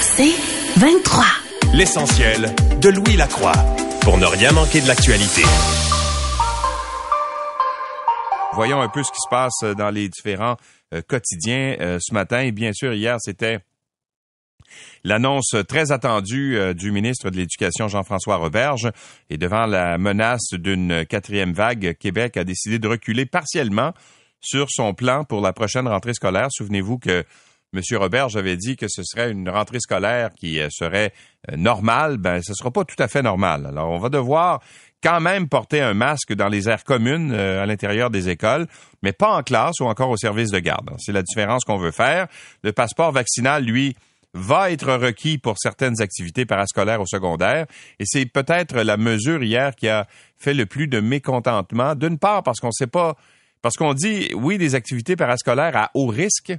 C'est 23. L'essentiel de Louis Lacroix pour ne rien manquer de l'actualité. Voyons un peu ce qui se passe dans les différents euh, quotidiens euh, ce matin. Et bien sûr, hier, c'était L'annonce très attendue euh, du ministre de l'Éducation Jean-François Roberge et devant la menace d'une quatrième vague, Québec a décidé de reculer partiellement sur son plan pour la prochaine rentrée scolaire. Souvenez-vous que M. Roberge avait dit que ce serait une rentrée scolaire qui euh, serait euh, normale. Ben, ce ne sera pas tout à fait normal. Alors, on va devoir quand même porter un masque dans les aires communes à l'intérieur des écoles, mais pas en classe ou encore au service de garde. C'est la différence qu'on veut faire. Le passeport vaccinal, lui, va être requis pour certaines activités parascolaires au secondaire. Et c'est peut-être la mesure hier qui a fait le plus de mécontentement. D'une part, parce qu'on ne sait pas, parce qu'on dit, oui, des activités parascolaires à haut risque,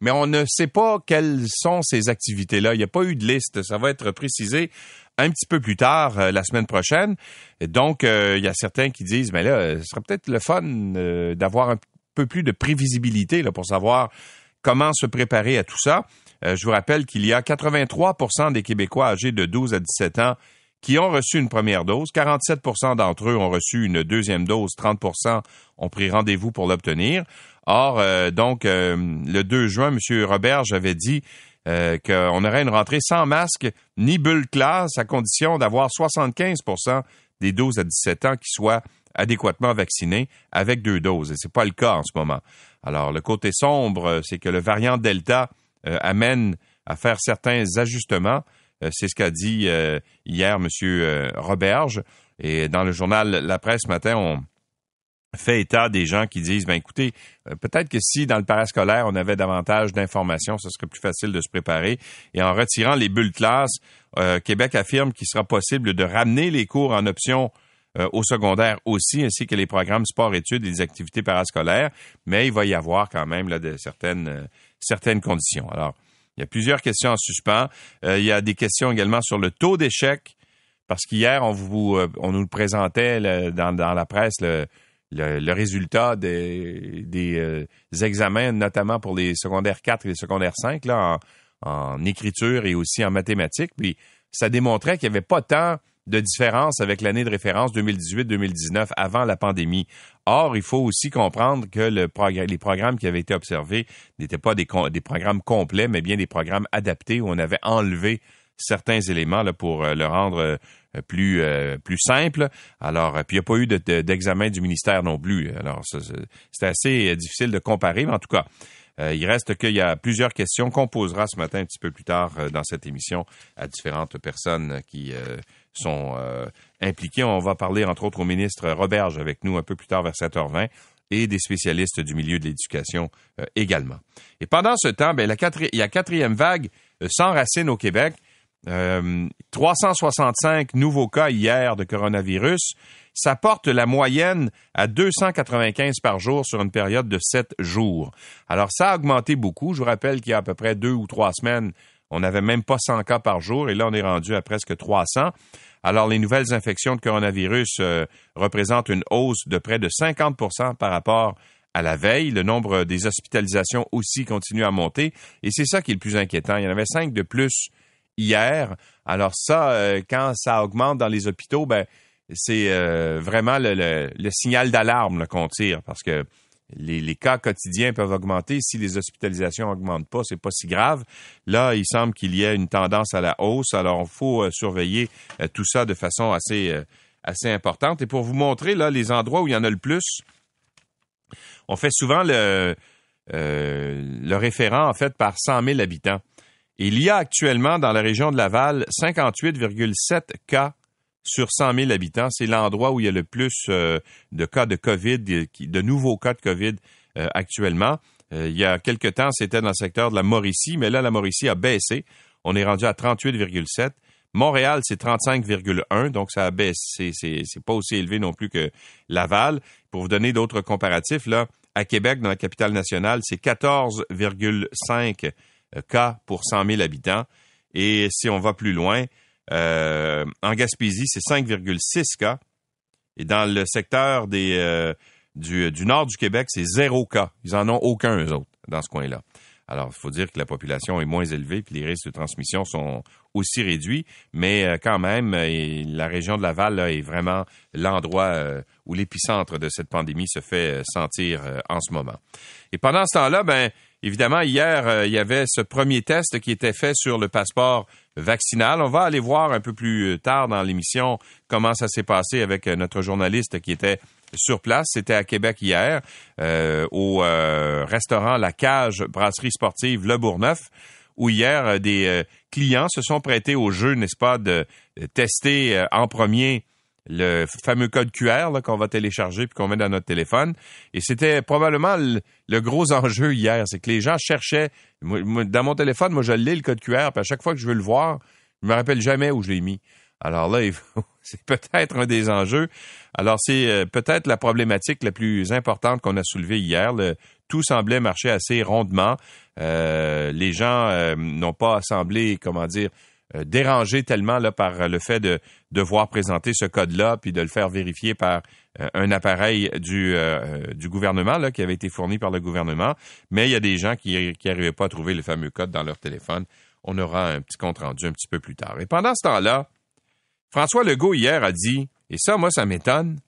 mais on ne sait pas quelles sont ces activités-là. Il n'y a pas eu de liste. Ça va être précisé un petit peu plus tard euh, la semaine prochaine. donc, euh, il y a certains qui disent, mais là, ce serait peut-être le fun euh, d'avoir un peu plus de prévisibilité pour savoir comment se préparer à tout ça. Euh, je vous rappelle qu'il y a 83% des Québécois âgés de 12 à 17 ans qui ont reçu une première dose. 47% d'entre eux ont reçu une deuxième dose. 30% ont pris rendez-vous pour l'obtenir. Or, euh, donc, euh, le 2 juin, M. Robert, j'avais dit qu'on aurait une rentrée sans masque ni bulle classe à condition d'avoir 75% des 12 à 17 ans qui soient adéquatement vaccinés avec deux doses. Et c'est pas le cas en ce moment. Alors, le côté sombre, c'est que le variant Delta euh, amène à faire certains ajustements. Euh, c'est ce qu'a dit euh, hier M. Roberge. Et dans le journal La Presse ce matin, on fait état des gens qui disent, ben écoutez, peut-être que si dans le parascolaire, on avait davantage d'informations, ce serait plus facile de se préparer. Et en retirant les bulles classe, Québec affirme qu'il sera possible de ramener les cours en option au secondaire aussi, ainsi que les programmes sport-études et les activités parascolaires, mais il va y avoir quand même là, de certaines certaines conditions. Alors, il y a plusieurs questions en suspens. Euh, il y a des questions également sur le taux d'échec, parce qu'hier, on, euh, on nous présentait dans, la presse le, résultat des, euh, examens, notamment pour les secondaires 4 et les secondaires 5, là, en, écriture et aussi en mathématiques. Puis, ça démontrait qu'il n'y avait pas tant de différence avec l'année de référence 2018-2019 avant la pandémie. Or, il faut aussi comprendre que le les programmes qui avaient été observés n'étaient pas des, programmes complets, mais bien des programmes adaptés où on avait enlevé certains éléments pour euh, le rendre euh, plus euh, plus simple. Alors, puis il n'y a pas eu d'examen du ministère non plus. Alors, c'est assez difficile de comparer, mais en tout cas, il reste qu'il y a plusieurs questions qu'on posera ce matin un petit peu plus tard dans cette émission à différentes personnes qui sont euh, impliqués. On va parler entre autres au ministre Roberge avec nous un peu plus tard vers 7h20 et des spécialistes du milieu de l'éducation euh, également. Et pendant ce temps, ben, la il y a quatrième vague euh, sans racine au Québec. 365 nouveaux cas hier de coronavirus. Ça porte la moyenne à 295 par jour sur une période de 7 jours. Alors, ça a augmenté beaucoup. Je vous rappelle qu'il y a à peu près deux ou trois semaines, on n'avait même pas 100 cas par jour et là, on est rendu à presque 300. Alors, les nouvelles infections de coronavirus euh, représentent une hausse de près de 50% par rapport à la veille. Le nombre des hospitalisations aussi continue à monter. Et c'est ça qui est le plus inquiétant. Il y en avait cinq de plus hier. Alors ça, euh, quand ça augmente dans les hôpitaux, ben c'est euh, vraiment le, signal d'alarme qu'on tire parce que les, cas quotidiens peuvent augmenter. Si les hospitalisations augmentent pas, c'est pas si grave. Là, il semble qu'il y ait une tendance à la hausse. Alors, il faut euh, surveiller euh, tout ça de façon assez, euh, assez importante. Et pour vous montrer là les endroits où il y en a le plus, on fait souvent le, le référent en fait par 100 000 habitants. Il y a actuellement dans la région de Laval 58,7 cas sur 100 000 habitants. C'est l'endroit où il y a le plus euh, de cas de COVID, de nouveaux cas de COVID euh, actuellement. Euh, il y a quelque temps, c'était dans le secteur de la Mauricie, mais là, la Mauricie a baissé. On est rendu à 38,7. Montréal, c'est 35,1, donc ça a baissé. C'est pas aussi élevé non plus que Laval. Pour vous donner d'autres comparatifs, là, à Québec, dans la capitale nationale, c'est 14,5 cas pour 100 000 habitants. Et si on va plus loin, euh, en Gaspésie, c'est 5,6 cas. Et dans le secteur des, euh, du, nord du Québec, c'est zéro cas. Ils en ont aucun, eux autres, dans ce coin-là. Alors, il faut dire que la population est moins élevée, puis les risques de transmission sont aussi réduits, mais euh, quand même, euh, la région de Laval est vraiment l'endroit euh, où l'épicentre de cette pandémie se fait sentir en ce moment. Et pendant ce temps-là, ben évidemment, hier, il y avait ce premier test qui était fait sur le passeport vaccinal. On va aller voir un peu plus tard dans l'émission comment ça s'est passé avec notre journaliste qui était sur place. C'était à Québec hier, euh, au euh, restaurant La Cage Brasserie Sportive Le Bourgneuf, où hier euh, des clients se sont prêtés au jeu, n'est-ce pas, de tester en premier le fameux code QR qu'on va télécharger puis qu'on met dans notre téléphone. Et c'était probablement le, gros enjeu hier, c'est que les gens cherchaient. dans mon téléphone, moi, je lis le code QR, puis à chaque fois que je veux le voir, je me rappelle jamais où je l'ai mis. Alors là, c'est peut-être un des enjeux. Alors c'est euh, peut-être la problématique la plus importante qu'on a soulevée hier. tout semblait marcher assez rondement. Euh, les gens euh, n'ont pas semblé, comment dire, dérangés tellement là par le fait de devoir présenter ce code-là puis de le faire vérifier par un appareil du, du gouvernement là, qui avait été fourni par le gouvernement. Mais il y a des gens qui n'arrivaient pas à trouver le fameux code dans leur téléphone. On aura un petit compte rendu un petit peu plus tard. Et pendant ce temps-là, François Legault hier a dit, et ça, moi, ça m'étonne,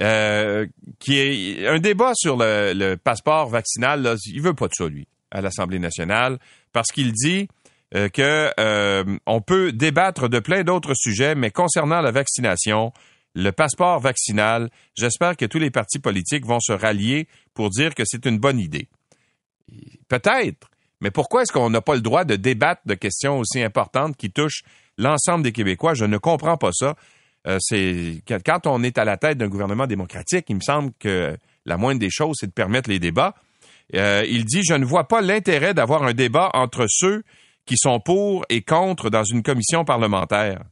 euh, qui est un débat sur le, passeport vaccinal. Là, il veut pas de ça, lui, à l'Assemblée nationale, parce qu'il dit euh, que euh, on peut débattre de plein d'autres sujets, mais concernant la vaccination, le passeport vaccinal, j'espère que tous les partis politiques vont se rallier pour dire que c'est une bonne idée. Peut-être, mais pourquoi est-ce qu'on n'a pas le droit de débattre de questions aussi importantes qui touchent l'ensemble des Québécois? Je ne comprends pas ça. Euh, quand on est à la tête d'un gouvernement démocratique, il me semble que la moindre des choses, c'est de permettre les débats. Il dit je ne vois pas l'intérêt d'avoir un débat entre ceux qui sont pour et contre dans une commission parlementaire.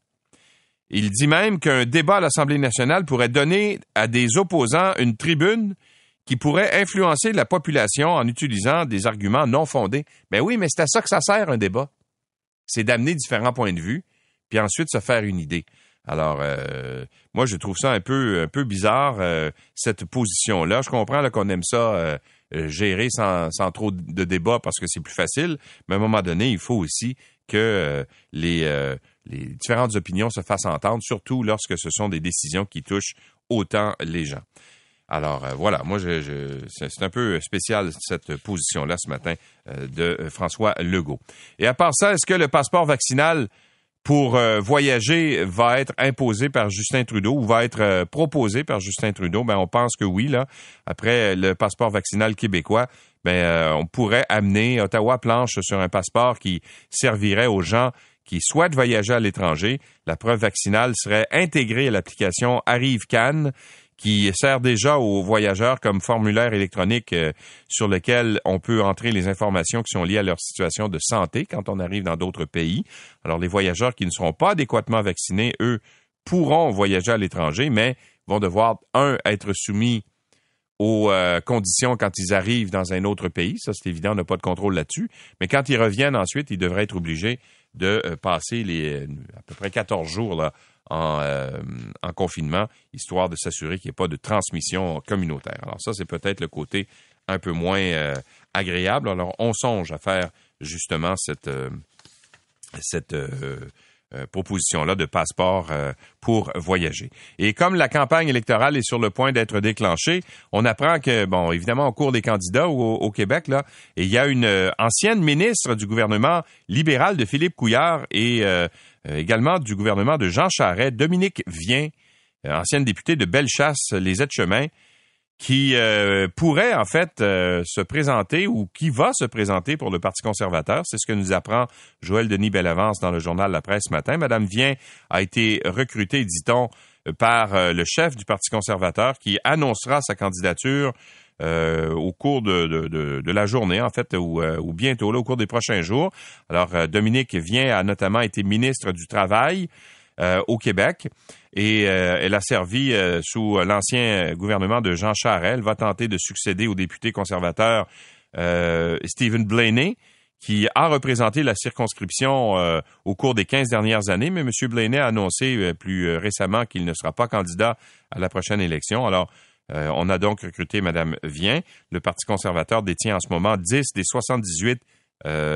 Il dit même qu'un débat à l'Assemblée nationale pourrait donner à des opposants une tribune qui pourrait influencer la population en utilisant des arguments non fondés. Ben oui, mais c'est à ça que ça sert un débat. C'est d'amener différents points de vue puis ensuite se faire une idée. Alors, euh, moi, je trouve ça un peu, un peu bizarre, euh, cette position-là. Je comprends qu'on aime ça euh, gérer sans, sans, trop de débat parce que c'est plus facile, mais à un moment donné, il faut aussi que les, les différentes opinions se fassent entendre, surtout lorsque ce sont des décisions qui touchent autant les gens. Alors voilà, moi je, je c'est un peu spécial cette position-là ce matin de François Legault. Et à part ça, est-ce que le passeport vaccinal pour euh, voyager va être imposé par Justin Trudeau ou va être euh, proposé par Justin Trudeau, ben on pense que oui là. Après le passeport vaccinal québécois, ben euh, on pourrait amener Ottawa planche sur un passeport qui servirait aux gens qui souhaitent voyager à l'étranger. La preuve vaccinale serait intégrée à l'application Arrive Cannes qui sert déjà aux voyageurs comme formulaire électronique euh, sur lequel on peut entrer les informations qui sont liées à leur situation de santé quand on arrive dans d'autres pays. Alors les voyageurs qui ne seront pas adéquatement vaccinés, eux, pourront voyager à l'étranger, mais vont devoir, un, être soumis aux euh, conditions quand ils arrivent dans un autre pays. Ça, c'est évident, on n'a pas de contrôle là-dessus. Mais quand ils reviennent ensuite, ils devraient être obligés de euh, passer les à peu près 14 jours là, euh, en, confinement, histoire de s'assurer qu'il n'y ait pas de transmission communautaire. Alors ça, c'est peut-être le côté un peu moins euh, agréable. Alors on songe à faire justement cette, euh, cette proposition-là de passeport pour voyager. Et comme la campagne électorale est sur le point d'être déclenchée, on apprend que, bon, évidemment, au cours des candidats au, au Québec, là, il y a une ancienne ministre du gouvernement libéral de Philippe Couillard et également du gouvernement de Jean Charest, Dominique Vien, euh, ancienne députée de Bellechasse, les aides-chemins, qui euh, pourrait en fait se présenter ou qui va se présenter pour le Parti conservateur. C'est ce que nous apprend Joël Denis Bellavance dans le journal La Presse ce matin. Madame Vien a été recrutée, dit-on, par le chef du Parti conservateur qui annoncera sa candidature euh, au cours de, la journée, en fait, ou, euh, ou bientôt, là, au cours des prochains jours. Alors, euh, Dominique vient a notamment été ministre du Travail au Québec et elle a servi sous l'ancien gouvernement de Jean Charest. Va tenter de succéder au député conservateur Stephen Blaney qui a représenté la circonscription au cours des 15 dernières années, mais M. Blaney a annoncé plus récemment qu'il ne sera pas candidat à la prochaine élection. Alors, on a donc recruté Mme Vien. Le Parti conservateur détient en ce moment 10 des 78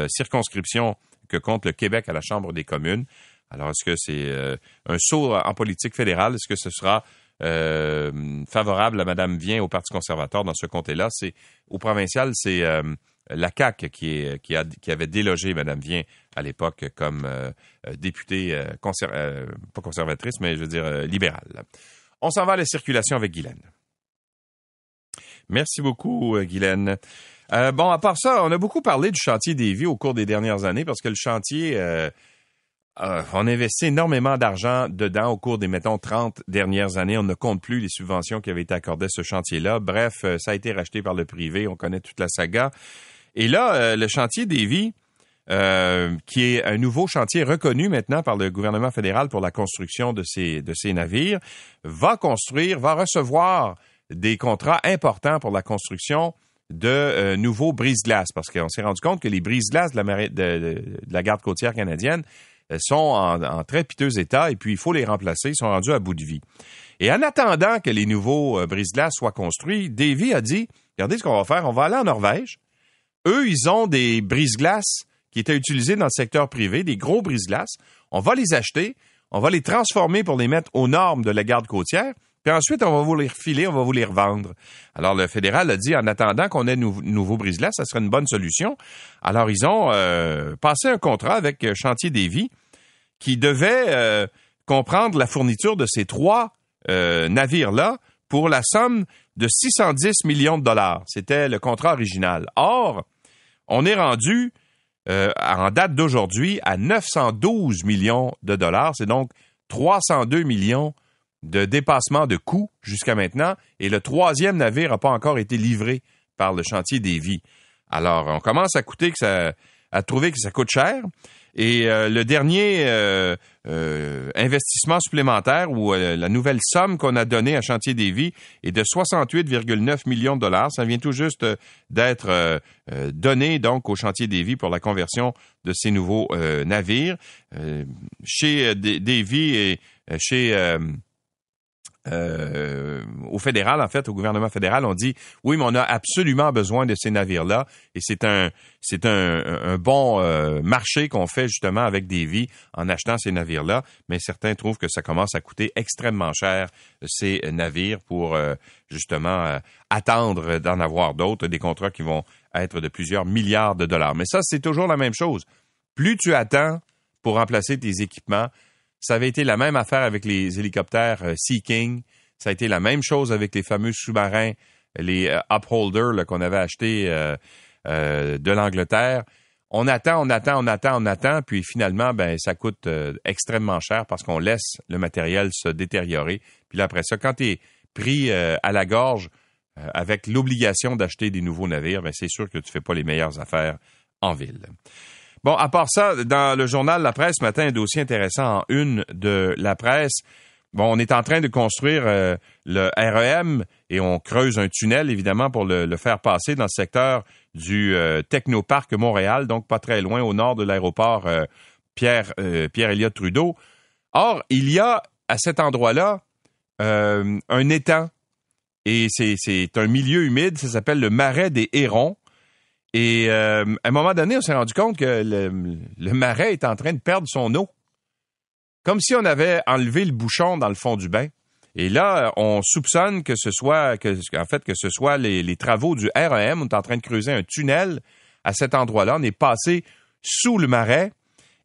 circonscriptions que compte le Québec à la Chambre des communes. Alors, est-ce que c'est un saut en politique fédérale? Est-ce que ce sera favorable à Mme Vien au Parti conservateur dans ce comté-là? C'est au provincial, c'est la CAQ qui, avait délogé Mme Vien à l'époque comme euh, euh, députée, euh, pas conservatrice, mais je veux dire libérale. On s'en va à la circulation avec Guylaine. Merci beaucoup, Guylaine. bon, à part ça, on a beaucoup parlé du chantier des vies au cours des dernières années parce que le chantier, on a investi énormément d'argent dedans au cours des, mettons, 30 dernières années. On ne compte plus les subventions qui avaient été accordées à ce chantier-là. Bref, ça a été racheté par le privé. On connaît toute la saga. Et là, euh, le chantier des euh, qui est un nouveau chantier reconnu maintenant par le gouvernement fédéral pour la construction de ces, de ces navires, va construire, va recevoir des contrats importants pour la construction de euh, nouveaux brise-glaces, parce qu'on s'est rendu compte que les brise-glaces de la, de, la garde côtière canadienne sont en, très piteux état et puis il faut les remplacer, ils sont rendus à bout de vie. Et en attendant que les nouveaux brise-glaces soient construits, Davy a dit, regardez ce qu'on va faire, on va aller en Norvège, eux, ils ont des brise-glaces qui étaient utilisés dans le secteur privé, des gros brise-glaces. On va les acheter, on va les transformer pour les mettre aux normes de la garde côtière, puis ensuite, on va vous les refiler, on va vous les revendre. Alors, le fédéral a dit, en attendant qu'on ait nouveau, nouveau brise-glace, ça serait une bonne solution. Alors, ils ont euh, passé un contrat avec euh, Chantier des Vies qui devait euh, comprendre la fourniture de ces trois navires-là pour la somme de 610 millions de dollars. C'était le contrat original. Or, on est rendu en date d'aujourd'hui à 912 millions de dollars. C'est donc 302 millions de dépassement de coûts jusqu'à maintenant. Et le troisième navire n'a pas encore été livré par le chantier des vies. Alors, on commence à coûter que ça, à trouver que ça coûte cher. Et euh, le dernier euh, euh, investissement supplémentaire ou la nouvelle somme qu'on a donnée à Chantier des Vies est de 68,9 millions de dollars. Ça vient tout juste d'être donné donc au Chantier des Vies pour la conversion de ces nouveaux navires. chez Davy et chez euh, au fédéral, en fait, au gouvernement fédéral, on dit oui, mais on a absolument besoin de ces navires-là, et c'est un bon euh, marché qu'on fait justement avec des vies en achetant ces navires-là. Mais certains trouvent que ça commence à coûter extrêmement cher ces navires pour euh, justement attendre d'en avoir d'autres, des contrats qui vont être de plusieurs milliards de dollars. Mais ça, c'est toujours la même chose. Plus tu attends pour remplacer tes équipements, ça avait été la même affaire avec les hélicoptères euh, Sea King. Ça a été la même chose avec les fameux sous-marins, les euh, Upholder qu'on avait achetés euh, de l'Angleterre. On attend, on attend, on attend, on attend, puis finalement, ben ça coûte extrêmement cher parce qu'on laisse le matériel se détériorer. Puis après ça, quand tu es pris à la gorge avec l'obligation d'acheter des nouveaux navires, ben c'est sûr que tu fais pas les meilleures affaires en ville. Bon, à part ça, dans le journal La Presse, ce matin, un dossier intéressant en une de la presse. Bon, on est en train de construire euh, le REM et on creuse un tunnel, évidemment, pour le, faire passer dans le secteur du euh, Technoparc Montréal, donc pas très loin au nord de l'aéroport euh, Pierre, Pierre Elliott Trudeau. Or, il y a à cet endroit-là un étang et c'est un milieu humide, ça s'appelle le marais des Hérons. Et euh, à un moment donné, on s'est rendu compte que le, marais est en train de perdre son eau. Comme si on avait enlevé le bouchon dans le fond du bain. Et là, on soupçonne que ce soit, en fait, que ce soit les, travaux du REM. On est en train de creuser un tunnel à cet endroit-là. On est passé sous le marais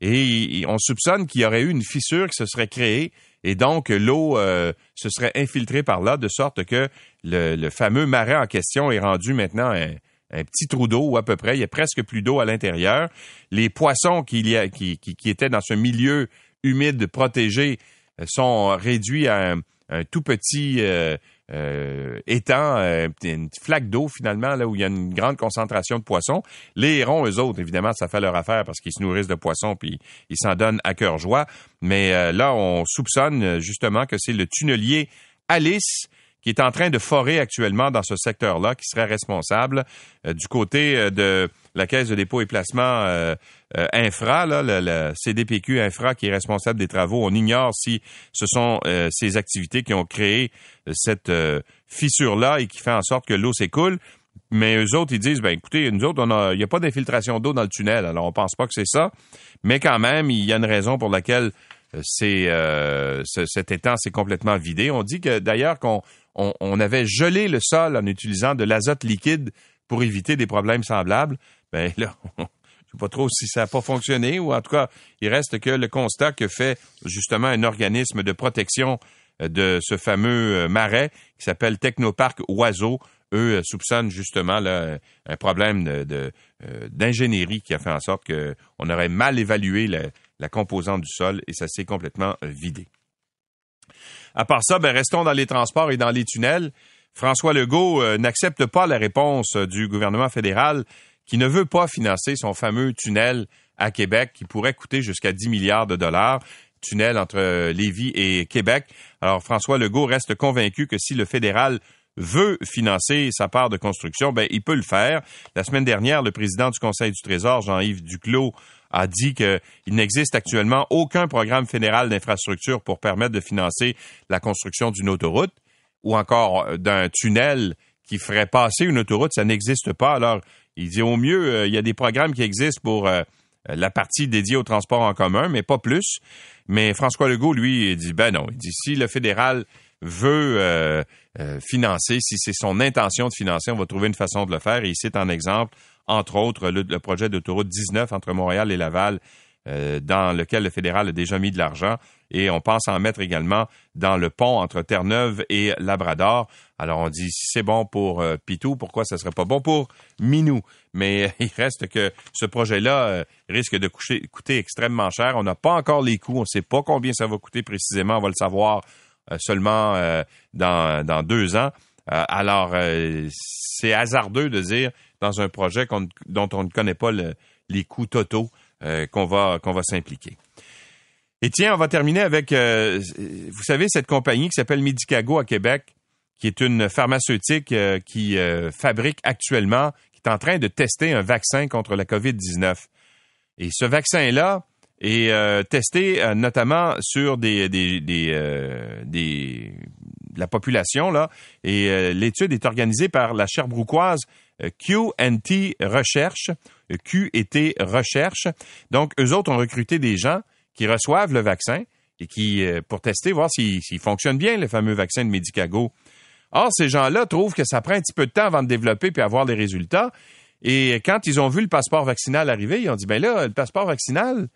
et on soupçonne qu'il y aurait eu une fissure qui se serait créée et donc l'eau euh, se serait infiltrée par là de sorte que le, le, fameux marais en question est rendu maintenant un, un petit trou d'eau à peu près. Il y a presque plus d'eau à l'intérieur. Les poissons qui, étaient dans ce milieu humide protégé euh, sont réduits à un, tout petit euh, euh, étang, une flaque d'eau finalement, là où il y a une grande concentration de poissons. Les hérons, eux autres, évidemment, ça fait leur affaire parce qu'ils se nourrissent de poissons puis ils s'en donnent à cœur joie. Mais là, on soupçonne justement que c'est le tunnelier Alice qui est en train de forer actuellement dans ce secteur-là, qui serait responsable euh, du côté euh, de la Caisse de dépôt et placement euh, infra, là, le, CDPQ infra qui est responsable des travaux. On ignore si ce sont ces activités qui ont créé cette fissure-là et qui fait en sorte que l'eau s'écoule. Mais eux autres, ils disent, ben écoutez, nous autres, il n'y a pas d'infiltration d'eau dans le tunnel, alors on pense pas que c'est ça. Mais quand même, il y a une raison pour laquelle euh, c'est euh, cet étang s'est complètement vidé. On dit que d'ailleurs qu'on on, avait gelé le sol en utilisant de l'azote liquide pour éviter des problèmes semblables. Ben là, je sais pas trop si ça n'a pas fonctionné ou en tout cas, il reste que le constat que fait justement un organisme de protection euh, de ce fameux marais qui s'appelle Technoparc Oiseau eux euh, soupçonnent justement là, un problème de, euh, d'ingénierie qui a fait en sorte qu'on aurait mal évalué la, composante du sol et ça s'est complètement euh, vidé. À part ça, ben, restons dans les transports et dans les tunnels. François Legault n'accepte pas la réponse du gouvernement fédéral qui ne veut pas financer son fameux tunnel à Québec qui pourrait coûter jusqu'à 10 milliards de dollars tunnel entre Lévis et Québec. Alors François Legault reste convaincu que si le fédéral veut financer sa part de construction, ben, il peut le faire. La semaine dernière, le président du Conseil du Trésor, Jean-Yves Duclos, a dit qu'il n'existe actuellement aucun programme fédéral d'infrastructure pour permettre de financer la construction d'une autoroute ou encore euh, d'un tunnel qui ferait passer une autoroute. Ça n'existe pas. Alors, il dit au mieux, euh, il y a des programmes qui existent pour euh, la partie dédiée au transport en commun, mais pas plus. Mais François Legault, lui, dit, ben non, il dit, si le fédéral veut financer, si c'est son intention de financer, on va trouver une façon de le faire. Et il cite en exemple, entre autres, le, projet d'autoroute 19 entre Montréal et Laval, euh, dans lequel le fédéral a déjà mis de l'argent. Et on pense en mettre également dans le pont entre Terre-Neuve et Labrador. Alors on dit, si c'est bon pour Pitou, pourquoi ça serait pas bon pour Minou? Mais il reste que ce projet-là risque de coûter extrêmement cher. On n'a pas encore les coûts. On ne sait pas combien ça va coûter précisément. On va le savoir euh, seulement euh, dans, dans deux ans. Euh, alors, c'est hasardeux de dire dans un projet dont on ne connaît pas les coûts totaux qu'on va, qu'on va s'impliquer. Et tiens, on va terminer avec, vous savez, cette compagnie qui s'appelle Medicago à Québec, qui est une pharmaceutique qui fabrique actuellement, qui est en train de tester un vaccin contre la COVID-19. Et ce vaccin-là, euh, testé euh, notamment sur euh, des, la population là et l'étude est organisée par la Sherbrookeoise QNT Recherche QET Recherche donc eux autres ont recruté des gens qui reçoivent le vaccin et qui pour tester voir s'il fonctionne bien le fameux vaccin de Medicago Or, ces gens-là trouvent que ça prend un petit peu de temps avant de développer puis avoir les résultats. Et quand ils ont vu le passeport vaccinal arriver, ils ont dit, ben là, le passeport vaccinal,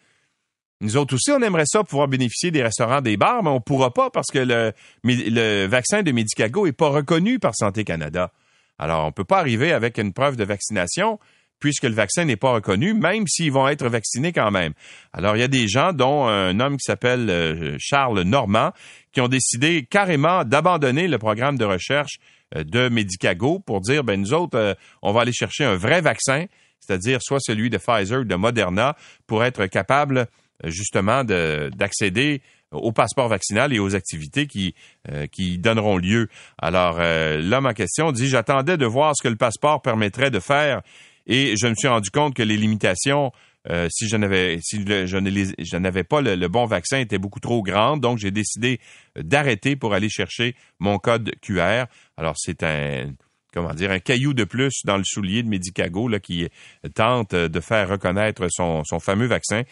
nous autres aussi, on aimerait ça pouvoir bénéficier des restaurants, des bars, mais on pourra pas parce que le, vaccin de Medicago est pas reconnu par Santé Canada. Alors, on peut pas arriver avec une preuve de vaccination puisque le vaccin n'est pas reconnu, même s'ils vont être vaccinés quand même. Alors, il y a des gens, dont un homme qui s'appelle euh, Charles Normand, qui ont décidé carrément d'abandonner le programme de recherche euh, de Medicago pour dire, ben nous autres, euh, on va aller chercher un vrai vaccin, c'est-à-dire soit celui de Pfizer ou de Moderna, pour être capable justement d'accéder au passeport vaccinal et aux activités qui, euh, qui donneront lieu. Alors, euh, l'homme en question dit, j'attendais de voir ce que le passeport permettrait de faire et je me suis rendu compte que les limitations, euh, si je n'avais si je n'avais pas le, bon vaccin, étaient beaucoup trop grandes. Donc, j'ai décidé d'arrêter pour aller chercher mon code QR. Alors, c'est un comment dire, un caillou de plus dans le soulier de Medicago là, qui tente de faire reconnaître son, son fameux vaccin,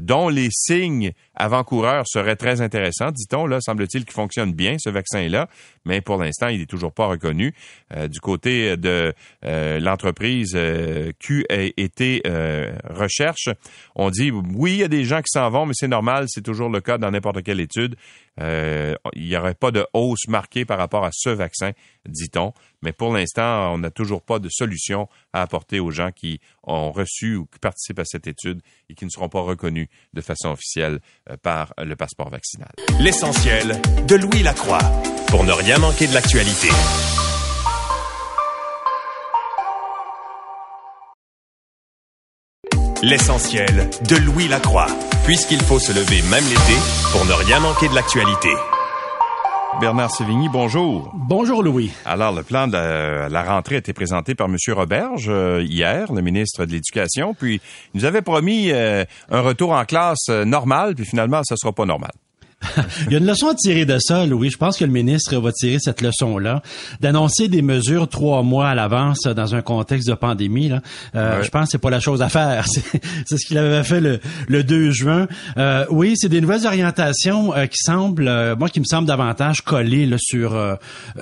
dont les signes avant-coureurs seraient très intéressants, dit-on. Là, semble-t-il qu'il fonctionne bien, ce vaccin-là, mais pour l'instant, il n'est toujours pas reconnu. Euh, du côté de euh, l'entreprise euh, QET Recherche, on dit, oui, il y a des gens qui s'en vont, mais c'est normal, c'est toujours le cas dans n'importe quelle étude. il n'y aurait pas de hausse marquée par rapport à ce vaccin, dit-on. Mais pour l'instant, on n'a toujours pas de solution à apporter aux gens qui ont reçu ou qui participent à cette étude et qui ne seront pas reconnus de façon officielle euh, par le passeport vaccinal. L'essentiel de Louis Lacroix pour ne rien manquer de l'actualité. L'essentiel de Louis Lacroix, puisqu'il faut se lever même l'été pour ne rien manquer de l'actualité. Bernard Sévigny, bonjour. Bonjour Louis. Alors, le plan de la, rentrée a été présenté par M. Roberge euh, hier, le ministre de l'Éducation, puis il nous avait promis euh, un retour en classe euh, normal, puis finalement, ça sera pas normal. Il y a une leçon à tirer de ça, Louis. Je pense que le ministre va tirer cette leçon-là, d'annoncer des mesures trois mois à l'avance dans un contexte de pandémie. Là. Euh, Je pense que c'est pas la chose à faire. C'est ce qu'il avait fait le, le 2 juin. Euh, oui, c'est des nouvelles orientations euh, qui semblent, euh, moi, qui me semblent davantage collées là, sur euh,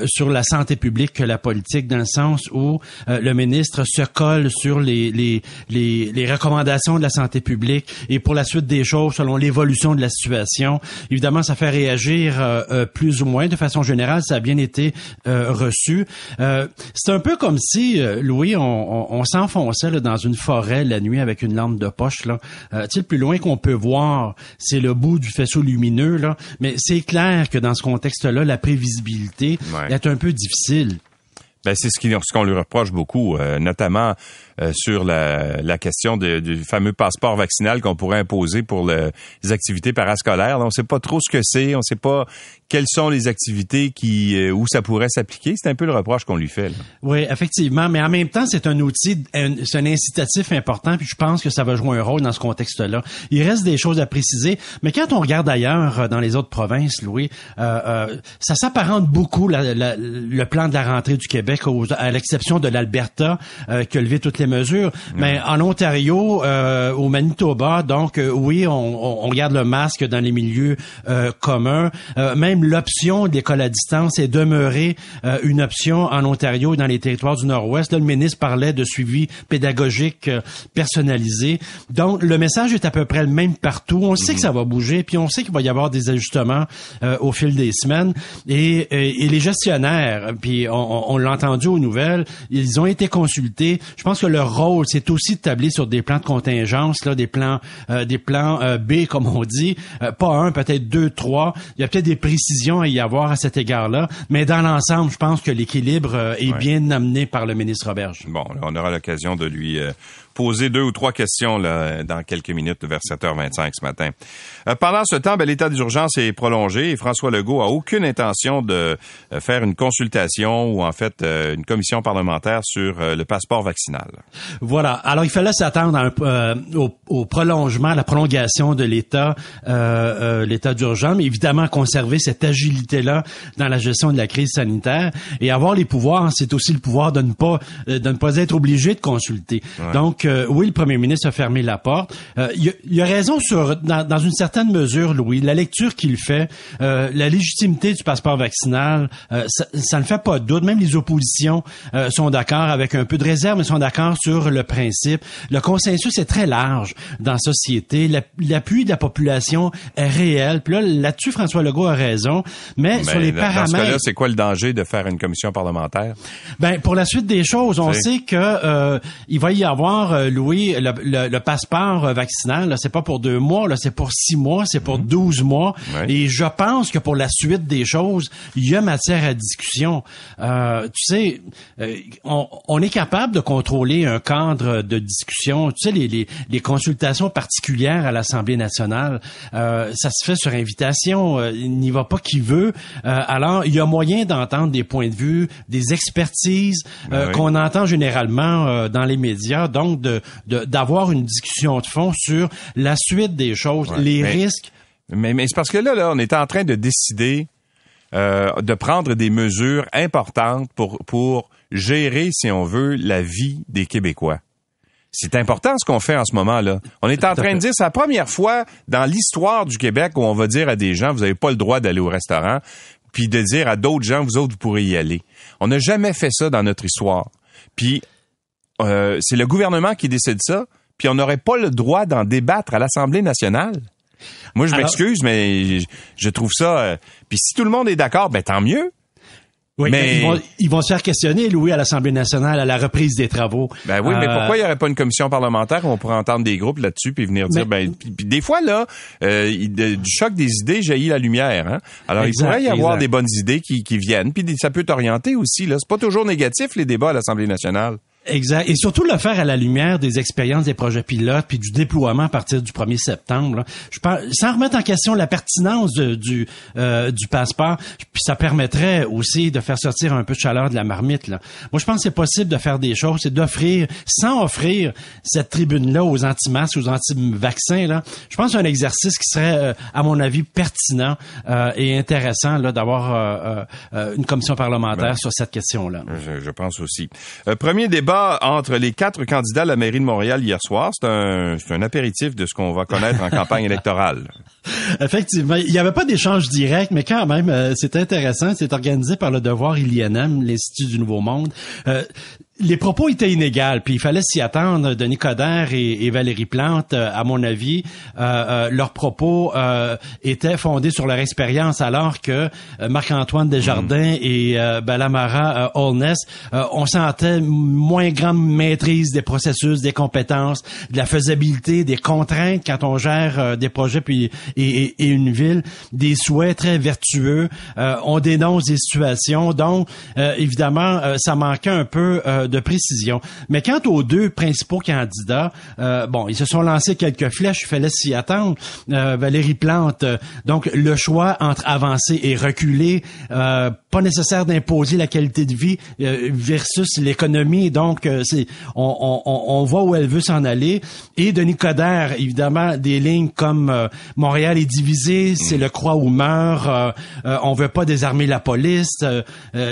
sur la santé publique que la politique, dans le sens où le ministre se colle sur les, les les les recommandations de la santé publique et pour la suite des choses, selon l'évolution de la situation. Évidemment, ça fait réagir euh, euh, plus ou moins. De façon générale, ça a bien été euh, reçu. c'est un peu comme si, Louis, on, on, s'enfonçait dans une forêt la nuit avec une lampe de poche. Là. le plus loin qu'on peut voir, c'est le bout du faisceau lumineux. Là. Mais c'est clair que dans ce contexte-là, la prévisibilité est un peu difficile. Ben, c'est ce qu'on lui reproche beaucoup, notamment euh, sur la, la question du fameux passeport vaccinal qu'on pourrait imposer pour les activités parascolaires. on ne sait pas trop ce que c'est, on ne sait pas quelles sont les activités qui euh, où ça pourrait s'appliquer. C'est un peu le reproche qu'on lui fait. Oui, effectivement, mais en même temps, c'est un outil, c'est un incitatif important, puis je pense que ça va jouer un rôle dans ce contexte-là. Il reste des choses à préciser, mais quand on regarde ailleurs euh, dans les autres provinces, Louis, euh, ça s'apparente beaucoup le plan de la rentrée du Québec, à l'exception de l'Alberta, qui a levé toutes les mesures. Mais en Ontario, euh, au Manitoba, donc euh, oui, on, on, garde le masque dans les milieux euh, communs. même l'option d'école à distance est demeurée une option en Ontario et dans les territoires du Nord-Ouest. Là, le ministre parlait de suivi pédagogique personnalisé. Donc, le message est à peu près le même partout. On sait que ça va bouger, puis on sait qu'il va y avoir des ajustements au fil des semaines. Et, et, les gestionnaires, puis on, on l'a entendu aux nouvelles, ils ont été consultés. Je pense que leur rôle, c'est aussi de tabler sur des plans de contingence, là, des plans, euh, des plans euh, B, comme on dit, euh, pas un, peut-être deux, trois. Il y a peut-être des précisions à y avoir à cet égard-là, mais dans l'ensemble, je pense que l'équilibre est bien amené par le ministre Roberge. Bon, on aura l'occasion de lui poser deux ou trois questions là, dans quelques minutes vers 7h25 ce matin. Euh, pendant ce temps, ben, l'état d'urgence est prolongé et François Legault a aucune intention de euh, faire une consultation ou en fait euh, une commission parlementaire sur le passeport vaccinal. Voilà. Alors il fallait s'attendre au, au, prolongement, à la prolongation de l'état l'état d'urgence, mais évidemment conserver cette agilité là dans la gestion de la crise sanitaire et avoir les pouvoirs, c'est aussi le pouvoir de ne pas de ne pas être obligé de consulter. Donc oui, le premier ministre a fermé la porte. Euh, il, a, raison sur dans, une certaine mesure, Louis. La lecture qu'il fait, euh, la légitimité du passeport vaccinal, euh, ça, ne fait pas de doute. Même les oppositions sont d'accord avec un peu de réserve, mais sont d'accord sur le principe. Le consensus est très large dans la société. L'appui de la population est réel. Puis là, là-dessus, François Legault a raison. Mais, sur les paramètres... Dans ce cas-là, c'est quoi le danger de faire une commission parlementaire? Ben, pour la suite des choses, on sait que il va y avoir euh, Louis, le, passeport vaccinal, c'est pas pour deux mois, là, c'est pour six mois, c'est pour mhm. douze mois. Et je pense que pour la suite des choses, il y a matière à discussion. Euh, tu sais, euh, on, est capable de contrôler un cadre de discussion. Tu sais, les, les, consultations particulières à l'Assemblée nationale, ça se fait sur invitation. il n'y va pas qui veut. alors, il y a moyen d'entendre des points de vue, des expertises ben qu'on entend généralement dans les médias. Donc, d'avoir une discussion de fond sur la suite des choses, les risques. Mais, mais c'est parce que là, là, on est en train de décider euh, de prendre des mesures importantes pour, pour gérer, si on veut, la vie des Québécois. C'est important ce qu'on fait en ce moment-là. On est en train de dire, c'est la première fois dans l'histoire du Québec où on va dire à des gens, vous n'avez pas le droit d'aller au restaurant, puis de dire à d'autres gens, vous autres, vous pourrez y aller. On n'a jamais fait ça dans notre histoire. Puis euh, c'est le gouvernement qui décide ça, puis on n'aurait pas le droit d'en débattre à l'Assemblée nationale. Moi, je m'excuse, mais je, trouve ça. Euh, puis si tout le monde est d'accord, ben tant mieux. Oui, mais ils vont, se faire questionner, Louis, à l'Assemblée nationale à la reprise des travaux. Ben oui, mais euh, pourquoi il n'y aurait pas une commission parlementaire où on pourrait entendre des groupes là-dessus puis venir dire, ben, des fois là, du choc des idées jaillit la lumière. Hein? Alors il pourrait y avoir des bonnes idées qui, qui viennent, puis ça peut t'orienter aussi. Là, c'est pas toujours négatif les débats à l'Assemblée nationale. Exact. Et surtout le faire à la lumière des expériences des projets pilotes puis du déploiement à partir du 1er septembre. Je pense, sans remettre en question la pertinence du euh, du passeport, puis ça permettrait aussi de faire sortir un peu de chaleur de la marmite. Là. Moi, je pense que c'est possible de faire des choses, c'est d'offrir, sans offrir cette tribune-là aux anti-masques, aux anti-vaccins. Là, je pense que c'est un exercice qui serait, euh, à mon avis, pertinent euh, et intéressant là d'avoir une commission parlementaire ben, sur cette question-là. Je, je pense aussi. premier débat entre les quatre candidats à la mairie de Montréal hier soir. C'est un, un apéritif de ce qu'on va connaître en campagne électorale. Effectivement, il n'y avait pas d'échange direct, mais quand même, euh, c'est intéressant. C'est organisé par le Devoir ILNM, l'Institut du Nouveau Monde. Euh, les propos étaient inégaux, puis il fallait s'y attendre. Denis Coderre et, Valérie Plante, euh, à mon avis, euh, euh, leurs propos étaient fondés sur leur expérience, alors que Marc-Antoine Desjardins mm. et Balamara Holness, on sentait moins grande maîtrise des processus, des compétences, de la faisabilité, des contraintes quand on gère des projets puis et, et, une ville, des souhaits très vertueux. on dénonce des situations, donc évidemment, ça manquait un peu de précision. Mais quant aux deux principaux candidats, euh, bon, ils se sont lancés quelques flèches, il fallait s'y attendre. Euh, Valérie Plante, euh, donc le choix entre avancer et reculer, pas nécessaire d'imposer la qualité de vie versus l'économie. Donc, c'est on, on, on, voit où elle veut s'en aller. Et Denis Coderre, évidemment, des lignes comme Montréal est divisé, c'est le croix ou meurt, on veut pas désarmer la police,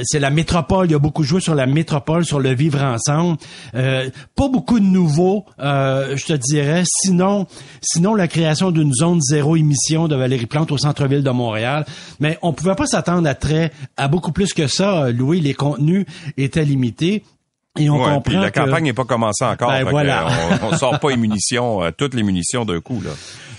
c'est la métropole, il y a beaucoup joué sur la métropole, sur le vivre ensemble. Euh, pas beaucoup de nouveaux, euh, je te dirais. Sinon, sinon la création d'une zone zéro émission de Valérie Plante au centre-ville de Montréal. Mais on pouvait pas s'attendre à très, à beaucoup plus que ça. Louis, les contenus étaient limités. Et on comprend la campagne n'est pas commencée encore. Ben voilà. on, sort pas les munitions, euh, toutes les munitions d'un coup là.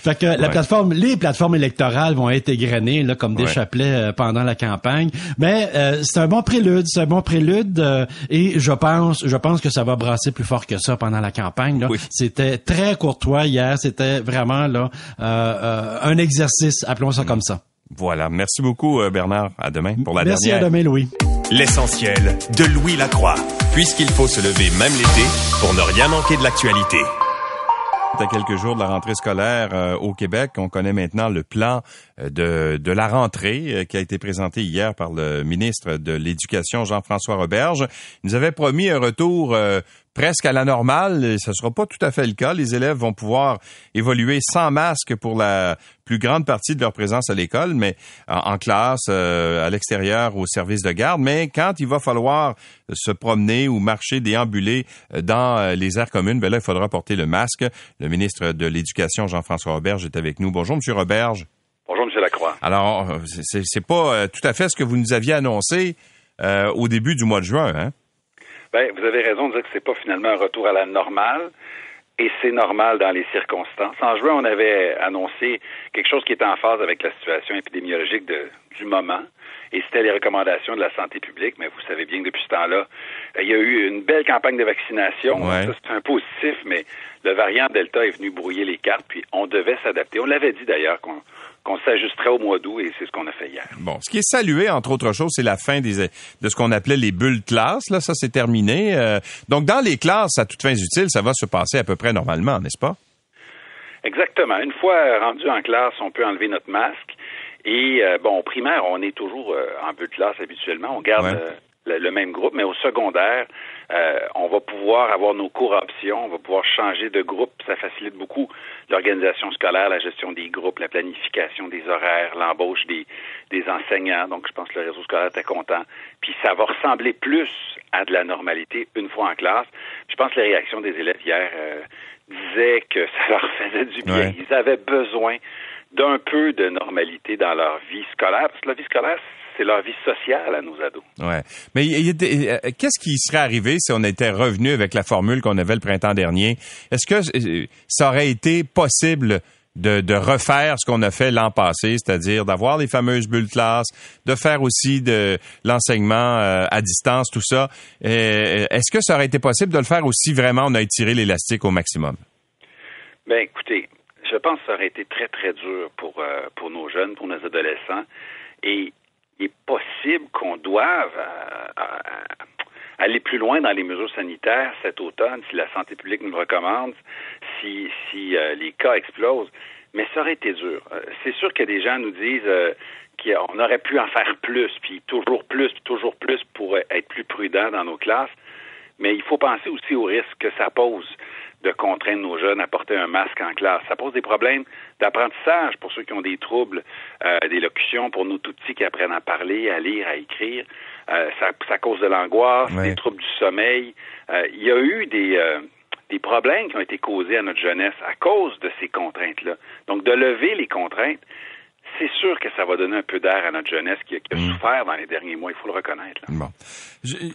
Fait que la plateforme, les plateformes électorales vont être égrenées là comme des chapelets euh, pendant la campagne. Mais euh, c'est un bon prélude, c'est un bon prélude et je pense, je pense que ça va brasser plus fort que ça pendant la campagne. C'était très courtois hier, c'était vraiment là un exercice, appelons ça comme ça. Voilà, merci beaucoup Bernard. À demain pour la dernière. Merci à demain Louis. L'essentiel de Louis Lacroix, puisqu'il faut se lever même l'été pour ne rien manquer de l'actualité. À quelques jours de la rentrée scolaire euh, au Québec, on connaît maintenant le plan euh, de, de la rentrée euh, qui a été présenté hier par le ministre de l'Éducation, Jean-François Roberge. Il nous avait promis un retour presque à la normale. Ce ne sera pas tout à fait le cas. Les élèves vont pouvoir évoluer sans masque pour la plus grande partie de leur présence à l'école, mais en, classe, euh, à l'extérieur, au service de garde. Mais quand il va falloir se promener ou marcher, déambuler euh, dans euh, les aires communes, ben là, il faudra porter le masque. Le ministre de l'Éducation, Jean-François Roberge, est avec nous. Bonjour, Monsieur Roberge. Bonjour, Monsieur Lacroix. Alors, c'est pas tout à fait ce que vous nous aviez annoncé au début du mois de juin, hein? Ben, vous avez raison de dire que c'est pas finalement un retour à la normale. Et c'est normal dans les circonstances. En juin, on avait annoncé quelque chose qui était en phase avec la situation épidémiologique de, du moment. Et c'était les recommandations de la santé publique. Mais vous savez bien que depuis ce temps-là, il y a eu une belle campagne de vaccination. Ça, c'est un positif, mais le variant Delta est venu brouiller les cartes. Puis on devait s'adapter. On l'avait dit d'ailleurs qu'on qu'on s'ajusterait au mois d'août et c'est ce qu'on a fait hier. Bon, ce qui est salué, entre autres choses, c'est la fin des, de ce qu'on appelait les bulles de classe. Là, ça, c'est terminé. Euh, donc, dans les classes, à toutes fins utiles, ça va se passer à peu près normalement, n'est-ce pas? Exactement. Une fois rendu en classe, on peut enlever notre masque. Et euh, bon, au primaire, on est toujours euh, en bulle de classe habituellement. On garde le, même groupe, mais au secondaire, euh, on va pouvoir avoir nos cours options, on va pouvoir changer de groupe. Ça facilite beaucoup l'organisation scolaire, la gestion des groupes, la planification des horaires, l'embauche des, des enseignants. Donc, je pense que le réseau scolaire était content. Puis, ça va ressembler plus à de la normalité une fois en classe. Je pense que les réactions des élèves hier euh, disaient que ça leur faisait du bien. Ils avaient besoin d'un peu de normalité dans leur vie scolaire, parce que la vie scolaire, c'est leur vie sociale à nos ados. Ouais. Mais euh, qu'est-ce qui serait arrivé si on était revenu avec la formule qu'on avait le printemps dernier? Est-ce que euh, ça aurait été possible de, refaire ce qu'on a fait l'an passé, c'est-à-dire d'avoir les fameuses bulles de classe, de faire aussi de l'enseignement euh, à distance, tout ça? Est-ce que ça aurait été possible de le faire aussi vraiment on a étiré l'élastique au maximum? Ben écoutez, je pense que ça aurait été très, très dur pour, pour nos jeunes, pour nos adolescents. Et il est possible qu'on doive, aller plus loin dans les mesures sanitaires cet automne, si la santé publique nous le recommande, si, euh, les cas explosent. Mais ça aurait été dur. Euh, c'est sûr que des gens nous disent euh, qu'on aurait pu en faire plus, puis toujours plus, puis toujours plus pour être plus prudent dans nos classes. Mais il faut penser aussi au risque que ça pose de contraindre nos jeunes à porter un masque en classe. Ça pose des problèmes d'apprentissage pour ceux qui ont des troubles euh, d'élocution, pour nous tout petits qui apprennent à parler, à lire, à écrire. Euh, ça, ça, cause de l'angoisse, des troubles du sommeil. Euh, il y a eu des, des problèmes qui ont été causés à notre jeunesse à cause de ces contraintes-là. Donc, de lever les contraintes, c'est sûr que ça va donner un peu d'air à notre jeunesse qui, a mm. souffert dans les derniers mois, il faut le reconnaître. Bon.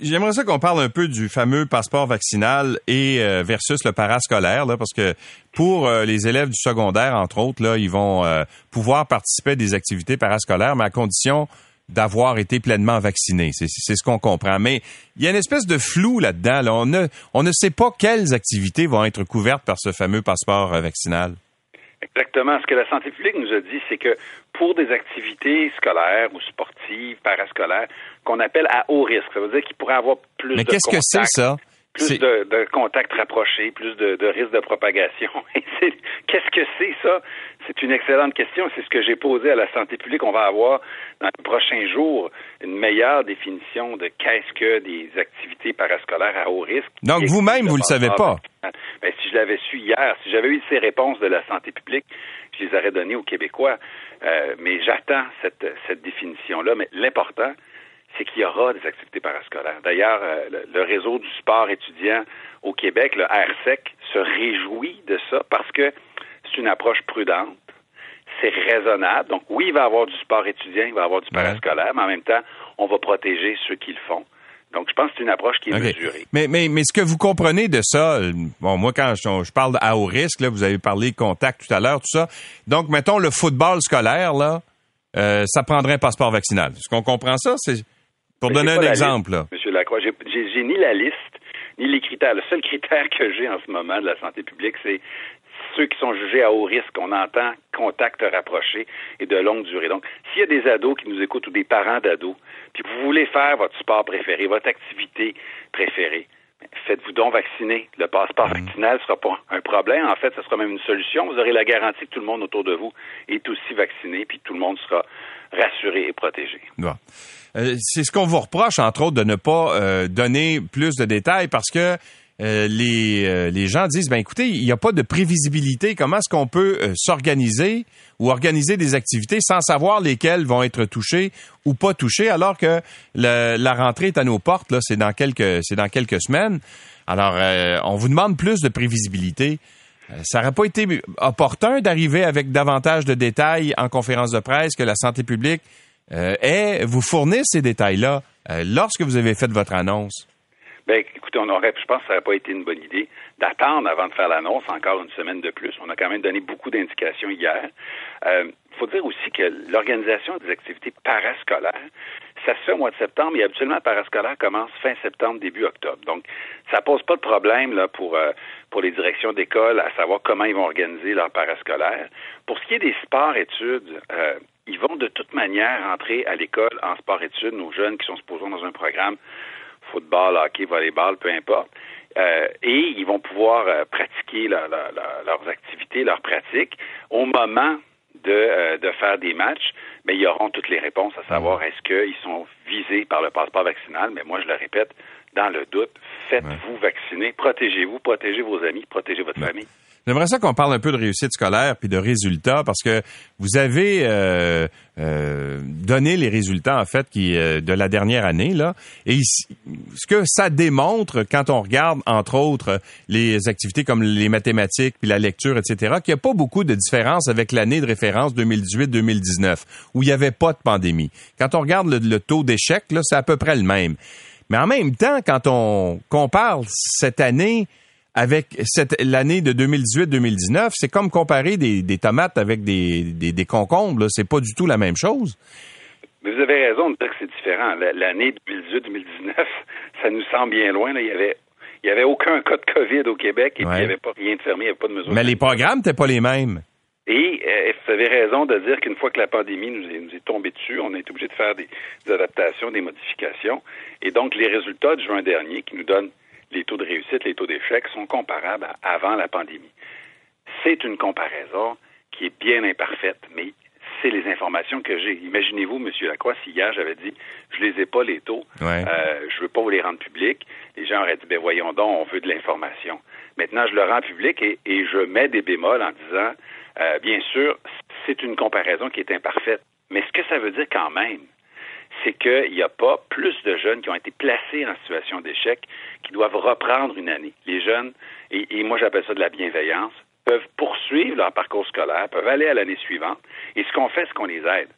J'aimerais ça qu'on parle un peu du fameux passeport vaccinal et euh, versus le parascolaire, là, parce que pour euh, les élèves du secondaire, entre autres, là, ils vont euh, pouvoir participer à des activités parascolaires, mais à condition d'avoir été pleinement vaccinés. C'est ce qu'on comprend. Mais il y a une espèce de flou là-dedans. On, ne, on ne sait pas quelles activités vont être couvertes par ce fameux passeport vaccinal. Exactement. Ce que la santé publique nous a dit, c'est que pour des activités scolaires ou sportives, parascolaires, qu'on appelle à haut risque, ça veut dire qu'il pourrait avoir plus Mais qu'est-ce que c'est ça? Plus de, de, contacts rapprochés, plus de, de risques de propagation. Qu'est-ce que c'est ça? C'est une excellente question. C'est ce que j'ai posé à la santé publique. On va avoir dans les prochains jours une meilleure définition de qu'est-ce que des activités parascolaires à haut risque. Donc vous-même, vous ne le savez pas. Ben, si je l'avais su hier, si j'avais eu ces réponses de la santé publique, je les aurais données aux Québécois. Euh, mais j'attends cette, cette définition-là. Mais l'important, c'est qu'il y aura des activités parascolaires. D'ailleurs, euh, le, réseau du sport étudiant au Québec, le RSEC, se réjouit de ça parce que c'est une approche prudente, c'est raisonnable. Donc oui, il va y avoir du sport étudiant, il va y avoir du parascolaire, mais en même temps, on va protéger ceux qui le font. Donc, je pense que c'est une approche qui est mesurée. Mais, mais, mais ce que vous comprenez de ça, euh, bon, moi, quand je, parle à haut risque, là, vous avez parlé de contact tout à l'heure, tout ça. Donc, mettons le football scolaire, là, euh, ça prendrait un passeport vaccinal. Est-ce qu'on comprend ça? C'est pour donner un exemple. Là. Monsieur Lacroix, j'ai ni la liste, ni les critères. Le seul critère que j'ai en ce moment de la santé publique, c'est ceux qui sont jugés à haut risque. On entend contact rapproché et de longue durée. Donc, s'il y a des ados qui nous écoutent ou des parents d'ados, puis vous voulez faire votre sport préféré, votre activité préférée, faites-vous donc vacciner. Le passeport mmh. vaccinal ne sera pas un problème. En fait, ce sera même une solution. Vous aurez la garantie que tout le monde autour de vous est aussi vacciné, puis tout le monde sera rassuré et protégé. Euh, c'est ce qu'on vous reproche, entre autres, de ne pas euh, donner plus de détails parce que euh, les, les gens disent, ben écoutez, il n'y a pas de prévisibilité. Comment est-ce qu'on peut s'organiser ou organiser des activités sans savoir lesquelles vont être touchées ou pas touchées, alors que la rentrée est à nos portes. Là, c'est dans quelques, c'est dans quelques semaines. Alors, on vous demande plus de prévisibilité. Ça n'aurait pas été opportun d'arriver avec davantage de détails en conférence de presse que la santé publique ait vous fournir ces détails-là lorsque vous avez fait votre annonce. Ben, écoutez, on aurait, je pense que ça n'aurait pas été une bonne idée d'attendre avant de faire l'annonce encore une semaine de plus. On a quand même donné beaucoup d'indications hier. Il euh, faut dire aussi que l'organisation des activités parascolaires, ça se fait au mois de septembre et habituellement le parascolaire commence fin septembre, début octobre. Donc, ça pose pas de problème là pour euh, pour les directions d'école à savoir comment ils vont organiser leur parascolaire. Pour ce qui est des sports-études, euh, ils vont de toute manière entrer à l'école en sport-études, nos jeunes qui sont supposés dans un programme football, hockey, volleyball, peu importe. Euh, et ils vont pouvoir euh, pratiquer leurs activités, leurs pratiques au moment de, euh, de faire des matchs. Mais ils auront toutes les réponses à savoir est-ce qu'ils sont visés par le passeport vaccinal? Mais moi, je le répète, dans le doute, faites-vous vacciner, protégez-vous, protégez vos amis, protégez votre famille. J'aimerais ça qu'on parle un peu de réussite scolaire puis de résultats parce que vous avez euh, euh, donné les résultats en fait qui euh, de la dernière année là et ce que ça démontre quand on regarde entre autres les activités comme les mathématiques puis la lecture etc qu'il n'y a pas beaucoup de différence avec l'année de référence 2018-2019 où il n'y avait pas de pandémie. Quand on regarde le, le taux d'échec là c'est à peu près le même. Mais en même temps quand on compare cette année avec l'année de 2018-2019, c'est comme comparer des, tomates avec des, des, concombres. C'est pas du tout la même chose. Mais vous avez raison de dire que c'est différent. L'année 2018-2019, ça nous semble bien loin. Il y avait il n'y avait aucun cas de COVID au Québec et puis il n'y avait pas rien de fermé, il n'y avait pas de mesures. Mais les programmes n'étaient pas les mêmes. Et euh, vous avez raison de dire qu'une fois que la pandémie nous est, nous est tombée dessus, on est obligé de faire des, adaptations, des modifications. Et donc, les résultats de juin dernier qui nous donnent les taux de réussite, les taux d'échec sont comparables à avant la pandémie. C'est une comparaison qui est bien imparfaite, mais c'est les informations que j'ai. Imaginez-vous, M. Lacroix, si hier j'avais dit je les ai pas les taux, ouais. euh, je veux pas vous les rendre publics, les gens auraient dit ben voyons donc, on veut de l'information. Maintenant, je le rends public et, et je mets des bémols en disant euh, bien sûr, c'est une comparaison qui est imparfaite. Mais ce que ça veut dire quand même, c'est qu'il n'y a pas plus de jeunes qui ont été placés en situation d'échec qui doivent reprendre une année. Les jeunes, et, et moi j'appelle ça de la bienveillance, peuvent poursuivre leur parcours scolaire, peuvent aller à l'année suivante. Et ce qu'on fait, c'est qu'on les aide.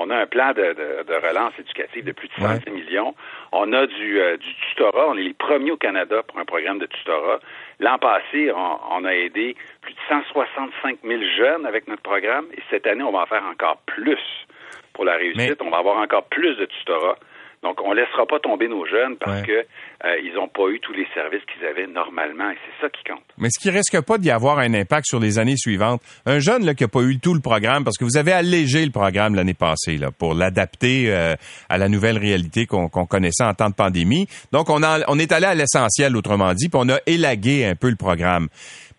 On a un plan de, de, de, relance éducative de plus de 110 ouais. millions. On a du, euh, du, tutorat. On est les premiers au Canada pour un programme de tutorat. L'an passé, on, on, a aidé plus de 165 000 jeunes avec notre programme. Et cette année, on va en faire encore plus pour la réussite. Mais... On va avoir encore plus de tutorat. Donc, on ne laissera pas tomber nos jeunes parce ouais. que euh, ils n'ont pas eu tous les services qu'ils avaient normalement et c'est ça qui compte. Mais ce qui risque pas d'y avoir un impact sur les années suivantes? Un jeune là, qui n'a pas eu tout le programme, parce que vous avez allégé le programme l'année passée là, pour l'adapter euh, à la nouvelle réalité qu'on qu connaissait en temps de pandémie. Donc, on, a, on est allé à l'essentiel, autrement dit, puis on a élagué un peu le programme.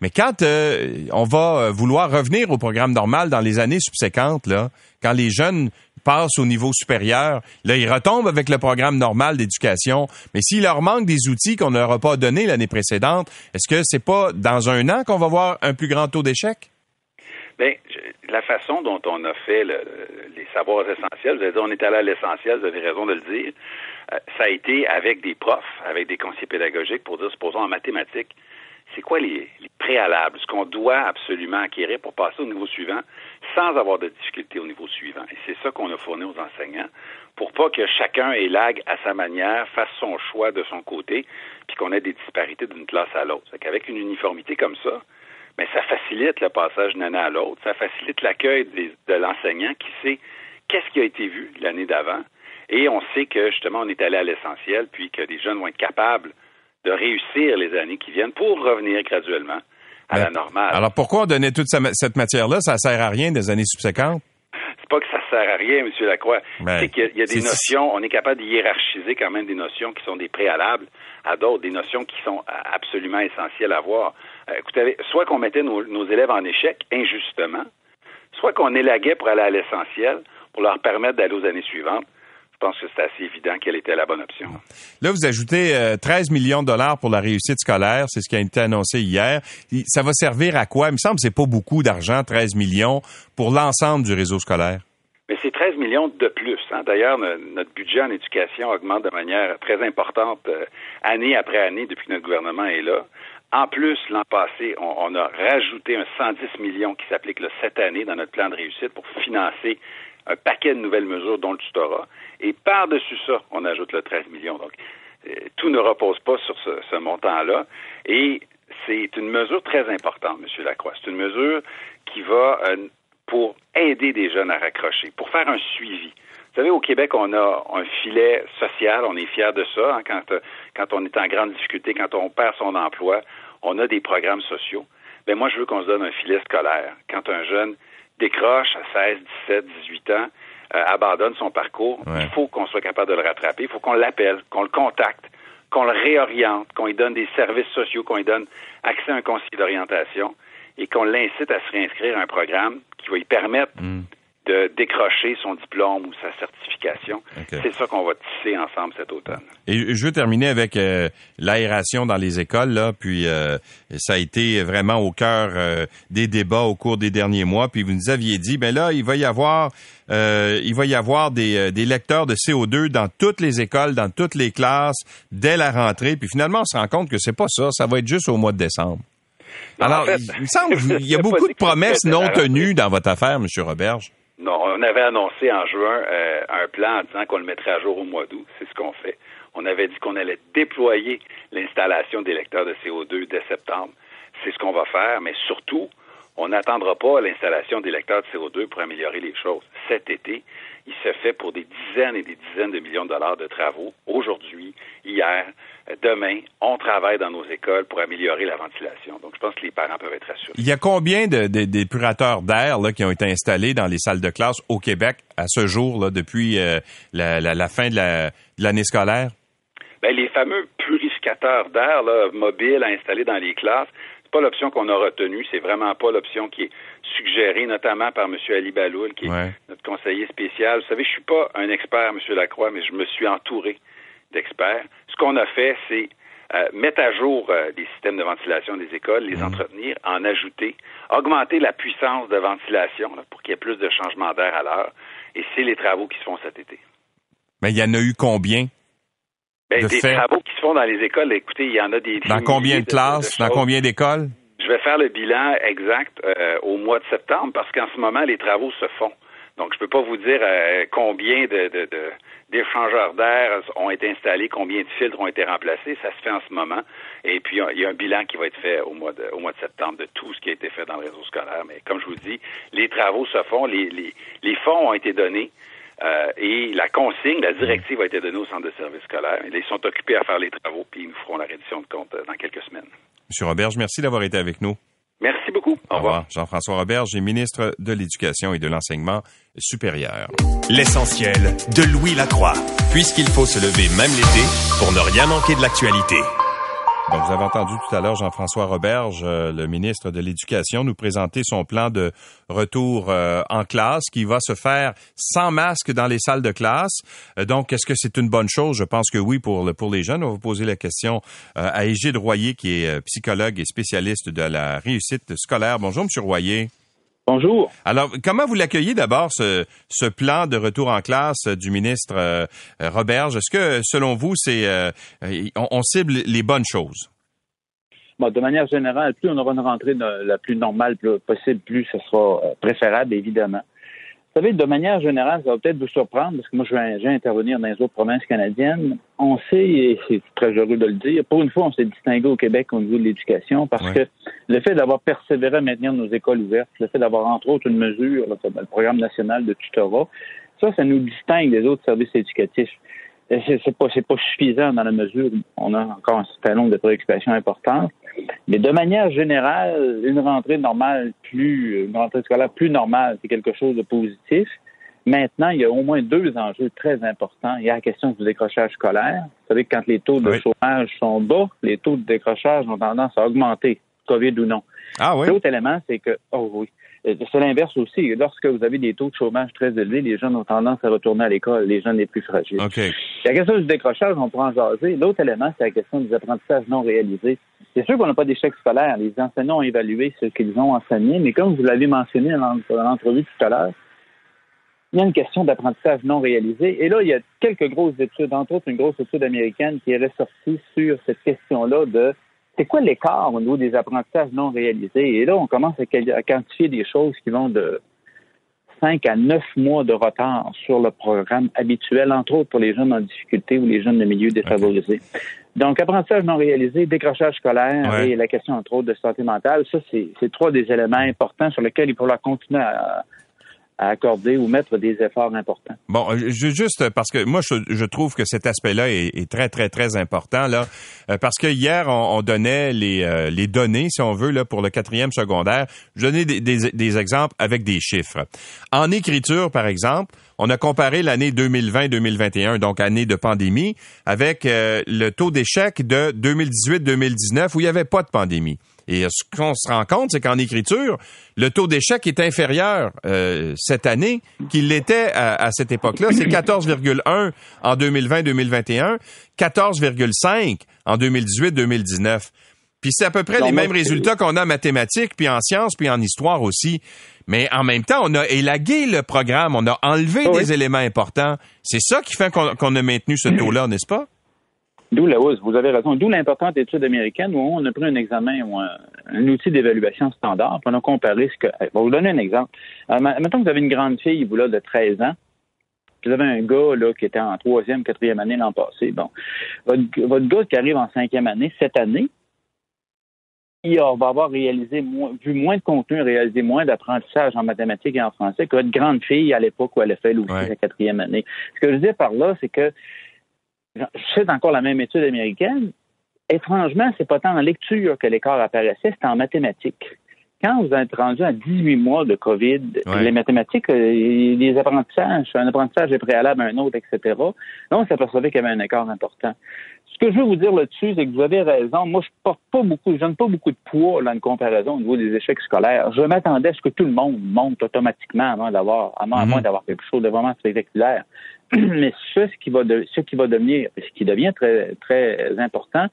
Mais quand euh, on va vouloir revenir au programme normal dans les années subséquentes, là, quand les jeunes passent au niveau supérieur, là, ils retombent avec le programme normal d'éducation. Mais s'il leur manque des outils qu'on ne leur a pas donnés l'année précédente, est-ce que c'est pas dans un an qu'on va voir un plus grand taux d'échec? Bien, la façon dont on a fait le, les savoirs essentiels, vous avez dit, on est allé à l'essentiel, vous avez raison de le dire, euh, ça a été avec des profs, avec des conseillers pédagogiques pour dire, supposons en mathématiques, c'est quoi les, préalables, ce qu'on doit absolument acquérir pour passer au niveau suivant? Sans avoir de difficultés au niveau suivant. Et c'est ça qu'on a fourni aux enseignants pour pas que chacun élague à sa manière, fasse son choix de son côté, puis qu'on ait des disparités d'une classe à l'autre. Qu'avec une uniformité comme ça, mais ça facilite le passage d'une année à l'autre, ça facilite l'accueil de l'enseignant qui sait qu'est-ce qui a été vu l'année d'avant, et on sait que justement on est allé à l'essentiel, puis que les jeunes vont être capables de réussir les années qui viennent pour revenir graduellement à Mais, la normale. Alors pourquoi on donnait toute cette matière-là? Ça sert à rien des années subséquentes? C'est pas que ça sert à rien, M. Lacroix. c'est qu'il y a des notions, on est capable de hiérarchiser quand même des notions qui sont des préalables à d'autres, des notions qui sont absolument essentielles à voir. Euh, écoutez, soit qu'on mettait nos, nos élèves en échec injustement, soit qu'on élaguait pour aller à l'essentiel, pour leur permettre d'aller aux années suivantes. Je pense que c'est assez évident quelle était la bonne option. Là, vous ajoutez euh, 13 millions de dollars pour la réussite scolaire, c'est ce qui a été annoncé hier. Ça va servir à quoi? Il me semble que c'est pas beaucoup d'argent, 13 millions, pour l'ensemble du réseau scolaire. Mais c'est 13 millions de plus. Hein. D'ailleurs, notre budget en éducation augmente de manière très importante euh, année après année depuis que notre gouvernement est là. En plus, l'an passé, on, on, a rajouté un 110 millions qui s'applique cette année dans notre plan de réussite pour financer un paquet de nouvelles mesures, dont le tutorat. Et par-dessus ça, on ajoute le 13 millions. Donc, euh, tout ne repose pas sur ce, montant-là. Et c'est une mesure très importante, M. Lacroix. C'est une mesure qui va euh, pour aider des jeunes à raccrocher, pour faire un suivi. Vous savez, au Québec, on a un filet social, on est fiers de ça. Hein, quand, quand on est en grande difficulté, quand on perd son emploi, on a des programmes sociaux. Ben moi, je veux qu'on se donne un filet scolaire. Quand un jeune décroche à 16, 17, 18 ans, euh, abandonne son parcours, ouais. il faut qu'on soit capable de le rattraper. Il faut qu'on l'appelle, qu'on le contacte, qu'on le réoriente, qu'on lui donne des services sociaux, qu'on lui donne accès à un conseiller d'orientation et qu'on l'incite à se réinscrire à un programme qui va lui permettre mm. De décrocher son diplôme ou sa certification. Okay. C'est ça qu'on va tisser ensemble cet automne. Et je veux terminer avec euh, l'aération dans les écoles, là, puis euh, ça a été vraiment au cœur euh, des débats au cours des derniers mois. Puis vous nous aviez dit, ben là, il va y avoir euh, il va y avoir des, des, lecteurs de CO2 dans toutes les écoles, dans toutes les classes, dès la rentrée. Puis finalement, on se rend compte que c'est pas ça. Ça va être juste au mois de décembre. Non, Alors, en fait, il me semble qu'il y a beaucoup de promesses non tenues dans votre affaire, M. Roberge. On avait annoncé en juin euh, un plan en disant qu'on le mettrait à jour au mois d'août. C'est ce qu'on fait. On avait dit qu'on allait déployer l'installation des lecteurs de CO2 dès septembre. C'est ce qu'on va faire, mais surtout, on n'attendra pas l'installation des lecteurs de CO2 pour améliorer les choses. Cet été, il se fait pour des dizaines et des dizaines de millions de dollars de travaux. Aujourd'hui, hier, demain, on travaille dans nos écoles pour améliorer la ventilation. Donc, je pense que les parents peuvent être rassurés. Il y a combien de, d'épurateurs d'air qui ont été installés dans les salles de classe au Québec à ce jour, là, depuis euh, la, fin de, l'année scolaire? Bien, les fameux purificateurs d'air mobiles à installer dans les classes, c'est pas l'option qu'on a retenue. C'est vraiment pas l'option qui est suggérée, notamment par M. Ali Baloul, qui est notre conseiller spécial. Vous savez, je suis pas un expert, M. Lacroix, mais je me suis entouré d'experts. Ce qu'on a fait, c'est euh, mettre à jour euh, les systèmes de ventilation des écoles, les mmh. entretenir, en ajouter, augmenter la puissance de ventilation pour qu'il y ait plus de changements d'air à l'heure. Et c'est les travaux qui se font cet été. Mais il y en a eu combien? Ben, des travaux qui se font dans les écoles, écoutez, il y en a des. Dans combien de classes? dans combien d'écoles? Je vais faire le bilan exact euh, au mois de septembre parce qu'en ce moment, les travaux se font. Donc, je ne peux pas vous dire combien de, de, de d'échangeurs d'air ont été installés, combien de filtres ont été remplacés. Ça se fait en ce moment. Et puis, il y a un bilan qui va être fait au mois de, septembre de tout ce qui a été fait dans le réseau scolaire. Mais comme je vous dis, les travaux se font, les fonds ont été donnés. Euh, et la consigne, la directive a été donnée au centre de services scolaires. Ils sont occupés à faire les travaux, puis ils nous feront la reddition de compte euh, dans quelques semaines. Monsieur Roberge, merci d'avoir été avec nous. Merci beaucoup. Au, revoir. Jean-François Roberge ministre de l'Éducation et de l'Enseignement supérieur. L'essentiel de Louis Lacroix, puisqu'il faut se lever même l'été pour ne rien manquer de l'actualité vous avez entendu tout à l'heure Jean-François Roberge, euh, le ministre de l'Éducation, nous présenter son plan de retour euh, en classe qui va se faire sans masque dans les salles de classe. Euh, donc, est-ce que c'est une bonne chose? Je pense que oui pour, pour les jeunes. On va poser la question à Égide Royer, qui est psychologue et spécialiste de la réussite scolaire. Bonjour, Monsieur Royer. Bonjour. Alors, comment vous l'accueillez d'abord, ce, ce, plan de retour en classe du ministre euh, Roberge? Est-ce que, selon vous, c'est euh, on, cible les bonnes choses? Bon, de manière générale, plus on aura une rentrée la plus normale possible, plus ce sera euh, préférable, évidemment. Vous savez, de manière générale, ça va peut-être vous surprendre, parce que moi, je vais, intervenir dans les autres provinces canadiennes. On sait, et c'est très heureux de le dire, pour une fois, on s'est distingué au Québec au niveau de l'éducation, parce que le fait d'avoir persévéré à maintenir nos écoles ouvertes, le fait d'avoir, entre autres, une mesure, le programme national de tutorat, ça, ça nous distingue des autres services éducatifs. C'est pas, pas suffisant dans la mesure où on a encore un certain nombre de préoccupations importantes. Mais de manière générale, une rentrée normale plus, une rentrée scolaire plus normale, c'est quelque chose de positif. Maintenant, il y a au moins deux enjeux très importants. Il y a la question du décrochage scolaire. Vous savez que quand les taux de chômage sont bas, les taux de décrochage ont tendance à augmenter, COVID ou non. Ah oui. L'autre élément, c'est que, oh oui, euh, c'est l'inverse aussi. Lorsque vous avez des taux de chômage très élevés, les jeunes ont tendance à retourner à l'école, les jeunes les plus fragiles. Okay. La question du décrochage, on pourra en jaser. L'autre élément, c'est la question des apprentissages non réalisés. C'est sûr qu'on n'a pas d'échec scolaire. Les enseignants ont évalué ce qu'ils ont enseigné, mais comme vous l'avez mentionné dans l'entrevue tout à l'heure, il y a une question d'apprentissage non réalisé. Et là, il y a quelques grosses études, entre autres une grosse étude américaine qui est ressortie sur cette question-là de c'est quoi l'écart au niveau des apprentissages non réalisés? Et là, on commence à, quantifier des choses qui vont de 5 à 9 mois de retard sur le programme habituel, entre autres pour les jeunes en difficulté ou les jeunes de milieux défavorisés. Donc, apprentissage non réalisé, décrochage scolaire et la question, entre autres, de santé mentale, ça, c'est trois des éléments importants sur lesquels il faudra continuer à, à accorder ou mettre des efforts importants. Bon, euh, juste parce que moi, je, trouve que cet aspect-là est, très, très, très important, là, euh, parce que hier, on, donnait les, euh, les données, si on veut, là, pour le quatrième secondaire. Je donnais des, des, exemples avec des chiffres. En écriture, par exemple, on a comparé l'année 2020-2021, donc année de pandémie, avec le taux d'échec de 2018-2019 où il n'y avait pas de pandémie. Et ce qu'on se rend compte, c'est qu'en écriture, le taux d'échec est inférieur euh, cette année qu'il l'était à, cette époque-là. C'est 14,1 en 2020-2021, 14,5 en 2018-2019. Puis c'est à peu près les mêmes résultats qu'on a en mathématiques, puis en sciences, puis en histoire aussi. Mais en même temps, on a élagué le programme, on a enlevé des éléments importants. C'est ça qui fait qu'on a maintenu ce taux-là, n'est-ce pas? D'où la hausse, vous avez raison. D'où l'importante étude américaine où on a pris un examen ou un, outil d'évaluation standard, puis on a comparé ce que. Je vais vous donner un exemple. Euh, mettons que vous avez une grande fille, vous, là, de 13 ans, vous avez un gars là, qui était en troisième, quatrième année l'an passé. Bon. Votre, votre, gars qui arrive en cinquième année, cette année, il va avoir réalisé moins, vu moins de contenu, réalisé moins d'apprentissage en mathématiques et en français que votre grande fille à l'époque où elle a fait aussi la quatrième année. Ce que je dis par là, c'est que je sais encore la même étude américaine. Étrangement, c'est pas tant en lecture que l'écart apparaissait, c'est en mathématiques quand vous êtes rendu à 18 mois de COVID, les mathématiques, euh, les apprentissages, un apprentissage est préalable à un autre, etc., là, on s'apercevait qu'il y avait un écart important. Ce que je veux vous dire là-dessus, c'est que vous avez raison. Moi, je porte pas beaucoup, je donne pas beaucoup de poids dans une comparaison au niveau des échecs scolaires. Je m'attendais à ce que tout le monde monte automatiquement avant d'avoir, à moins mm-hmm. d'avoir quelque chose de vraiment spectaculaire. Mais ce qui va, de, ce qui va devenir, ce qui devient très, très important,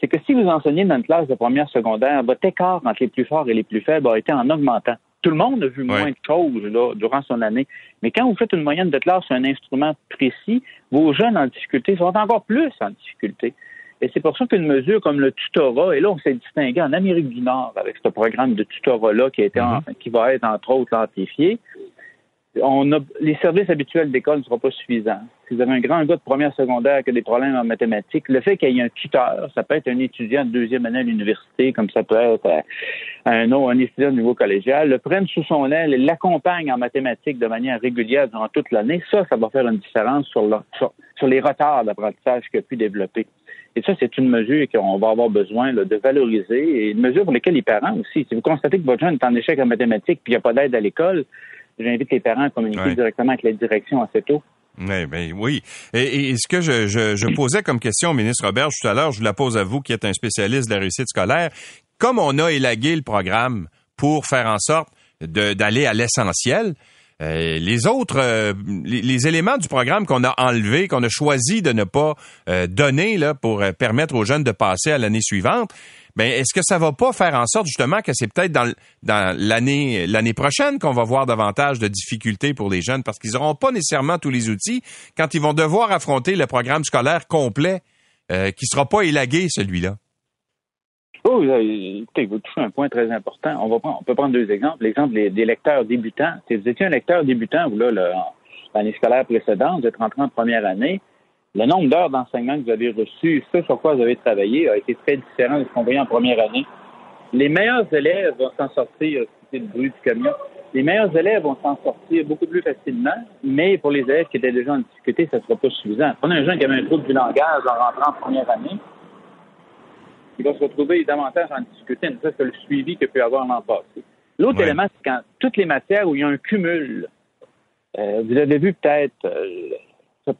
c'est que si vous enseignez dans une classe de première secondaire, votre écart entre les plus forts et les plus faibles a été en augmentant. Tout le monde a vu moins de choses là, durant son année. Mais quand vous faites une moyenne de classe sur un instrument précis, vos jeunes en difficulté sont encore plus en difficulté. Et c'est pour ça qu'une mesure comme le tutorat, et là, on s'est distingué en Amérique du Nord avec ce programme de tutorat-là qui, a été mm-hmm. qui va être, entre autres, amplifié on a, les services habituels d'école ne seront pas suffisants. Si vous avez un grand gars de première secondaire qui a des problèmes en mathématiques, le fait qu'il y ait un tuteur, ça peut être un étudiant de deuxième année à l'université, comme ça peut être euh, un, un étudiant de niveau collégial, le prenne sous son aile et l'accompagne en mathématiques de manière régulière durant toute l'année, ça, ça va faire une différence sur, sur, les retards d'apprentissage qu'il a pu développer. Et ça, c'est une mesure qu'on va avoir besoin de valoriser et une mesure pour laquelle les parents aussi. Si vous constatez que votre jeune est en échec en mathématiques puis il n'y a pas d'aide à l'école, j'invite les parents à communiquer directement avec la direction assez tôt. Oui, ben, oui. Et, ce que je, je, posais comme question au ministre Robert tout à l'heure, je vous la pose à vous qui êtes un spécialiste de la réussite scolaire. Comme on a élagué le programme pour faire en sorte d'aller à l'essentiel, euh, les autres, euh, les, éléments du programme qu'on a enlevés, qu'on a choisi de ne pas euh, donner là pour permettre aux jeunes de passer à l'année suivante, ben est-ce que ça va pas faire en sorte justement que c'est peut-être dans, l'année l'année prochaine qu'on va voir davantage de difficultés pour les jeunes? Parce qu'ils n'auront pas nécessairement tous les outils quand ils vont devoir affronter le programme scolaire complet euh, qui sera pas élagué celui-là. Oh, écoutez, vous touchez un point très important. On va prendre, on peut prendre deux exemples. L'exemple des, lecteurs débutants. Si vous étiez un lecteur débutant, vous là, l'année scolaire précédente, vous êtes rentré en première année, le nombre d'heures d'enseignement que vous avez reçu, ce sur quoi vous avez travaillé, a été très différent de ce qu'on voyait en première année. Les meilleurs élèves vont s'en sortir, c'était le bruit du camion, les meilleurs élèves vont s'en sortir beaucoup plus facilement, mais pour les élèves qui étaient déjà en difficulté, ça ne sera pas suffisant. Prenez un jeune qui avait un trouble du langage en rentrant en première année, il va se retrouver davantage en difficulté, ne que le suivi qu'il peut avoir l'an passé. L'autre élément, c'est quand toutes les matières où il y a un cumul, euh, vous avez vu peut-être euh,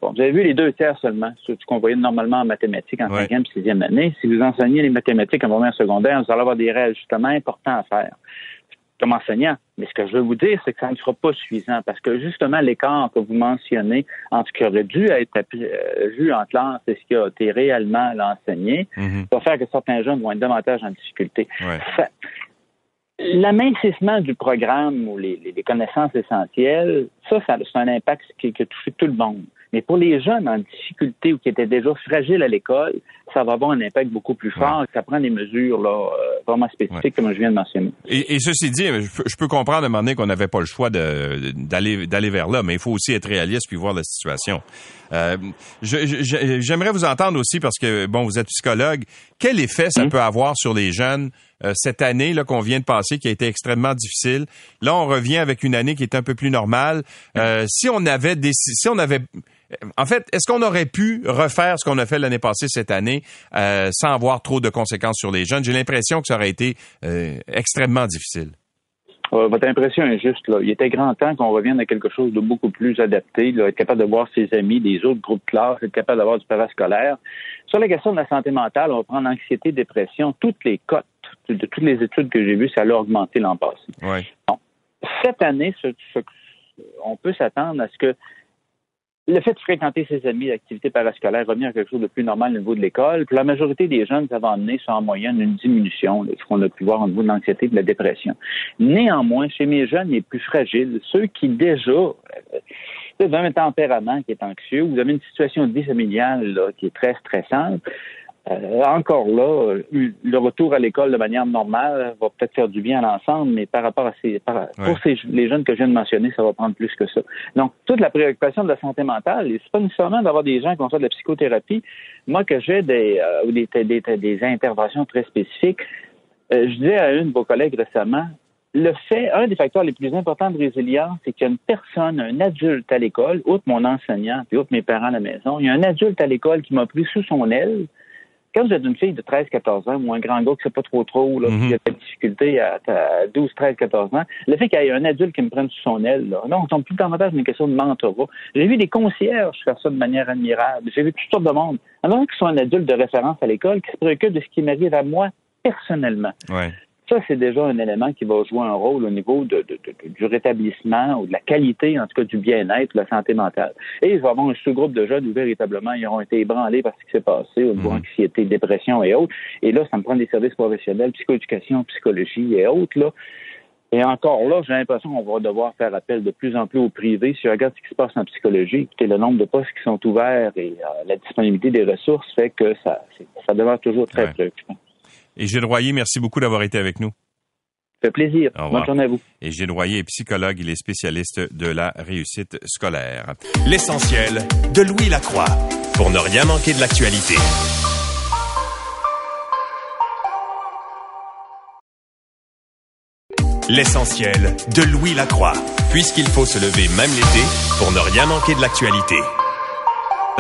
vous avez vu les deux tiers seulement, ce qu'on voyait normalement en mathématiques en cinquième, sixième année. Si vous enseignez les mathématiques en première secondaire, vous allez avoir des réajustements importants à faire comme enseignant. Mais ce que je veux vous dire, c'est que ça ne sera pas suffisant parce que justement, l'écart que vous mentionnez entre ce qui aurait dû être euh, vu en classe et ce qui a été réellement enseigné mm-hmm. va faire que certains jeunes vont être davantage en difficulté. L'amincissement du programme ou les, connaissances essentielles, ça, ça c'est un impact qui, qui a touché tout le monde. Mais pour les jeunes en difficulté ou qui étaient déjà fragiles à l'école, ça va avoir un impact beaucoup plus fort. Ça prend des mesures là, euh, vraiment spécifiques, comme je viens de mentionner. Et, ceci dit, je peux, comprendre à un moment donné qu'on n'avait pas le choix d'aller d'aller vers là, mais il faut aussi être réaliste puis voir la situation. Euh, J'aimerais vous entendre aussi parce que bon, vous êtes psychologue. Quel effet ça hum? peut avoir sur les jeunes euh, cette année là qu'on vient de passer, qui a été extrêmement difficile? Là, on revient avec une année qui est un peu plus normale. Euh, si on avait des, si on avait en fait, est-ce qu'on aurait pu refaire ce qu'on a fait l'année passée cette année euh, sans avoir trop de conséquences sur les jeunes? J'ai l'impression que ça aurait été euh, extrêmement difficile. votre impression est juste. Là. Il était grand temps qu'on revienne à quelque chose de beaucoup plus adapté, là, être capable de voir ses amis des autres groupes de classe, être capable d'avoir du parascolaire. Sur la question de la santé mentale, on va prendre anxiété, dépression, toutes les cotes de toutes les études que j'ai vues, ça a augmenté l'an passé. cette année, on peut s'attendre à ce que le fait de fréquenter ses amis, l'activité parascolaire, revenir à quelque chose de plus normal au niveau de l'école. Pour la majorité des jeunes, ça va en moyenne, une diminution de ce qu'on a pu voir au niveau de l'anxiété et de la dépression. Néanmoins, chez mes jeunes les plus fragiles, ceux qui déjà euh, vous avez un tempérament qui est anxieux, vous avez une situation de vie familiale qui est très stressante, euh, encore là, le retour à l'école de manière normale va peut-être faire du bien à l'ensemble, mais par rapport à ces, pour les jeunes que je viens de mentionner, ça va prendre plus que ça. Donc, toute la préoccupation de la santé mentale, c'est pas nécessairement d'avoir des gens qui ont fait de la psychothérapie. Moi, que j'ai des, euh, des, des, des, interventions très spécifiques, je disais à une de vos collègues récemment, le fait, un des facteurs les plus importants de résilience, c'est qu'il y a une personne, un adulte à l'école, outre mon enseignant, puis outre mes parents à la maison, il y a un adulte à l'école qui m'a pris sous son aile. Quand vous êtes une fille de 13, 14 ans, ou un grand gars qui sait pas trop trop, là, qui a des difficultés à, 12, 13, 14 ans, le fait qu'il y ait un adulte qui me prenne sous son aile, là, non, on plus davantage une question de mentorat. J'ai vu des concierges faire ça de manière admirable. J'ai vu toutes sortes de monde. Alors qu'ils sont un adulte de référence à l'école, qui se préoccupe de ce qui m'arrive à moi personnellement. Ouais ça, c'est déjà un élément qui va jouer un rôle au niveau de, du rétablissement ou de la qualité, en tout cas, du bien-être, de la santé mentale. Et il va y avoir un sous-groupe de jeunes où véritablement, ils auront été ébranlés par ce qui s'est passé au niveau mmh. anxiété, dépression et autres. Et là, ça me prend des services professionnels, psychoéducation, psychologie et autres, là. Et encore là, j'ai l'impression qu'on va devoir faire appel de plus en plus au privé. Si je regarde ce qui se passe en psychologie, écoutez, le nombre de postes qui sont ouverts et euh, la disponibilité des ressources fait que ça, ça demeure toujours très préoccupant. Et Gilles Royer, merci beaucoup d'avoir été avec nous. Ça fait plaisir. Bonne journée à vous. Et Gilles Royer est psychologue, il est spécialiste de la réussite scolaire. L'essentiel de Louis Lacroix pour ne rien manquer de l'actualité. L'essentiel de Louis Lacroix, puisqu'il faut se lever même l'été pour ne rien manquer de l'actualité.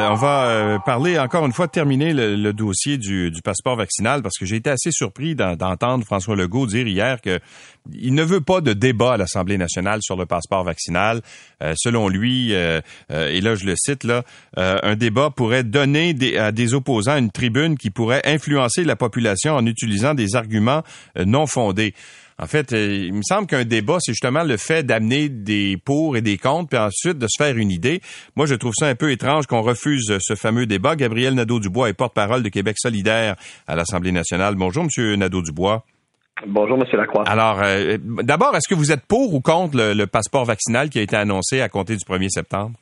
Euh, on va euh, parler encore une fois, terminer le, dossier du, passeport vaccinal parce que j'ai été assez surpris d'entendre François Legault dire hier que il ne veut pas de débat à l'Assemblée nationale sur le passeport vaccinal. Euh, selon lui, et là je le cite là, un débat pourrait donner à des opposants une tribune qui pourrait influencer la population en utilisant des arguments non fondés. En fait, euh, il me semble qu'un débat, c'est justement le fait d'amener des pour et des contre, puis ensuite de se faire une idée. Moi, je trouve ça un peu étrange qu'on refuse ce fameux débat. Gabriel Nadeau-Dubois est porte-parole de Québec solidaire à l'Assemblée nationale. Bonjour, Monsieur Nadeau-Dubois. Bonjour, Monsieur Lacroix. Alors, euh, d'abord, est-ce que vous êtes pour ou contre le, passeport vaccinal qui a été annoncé à compter du 1er septembre?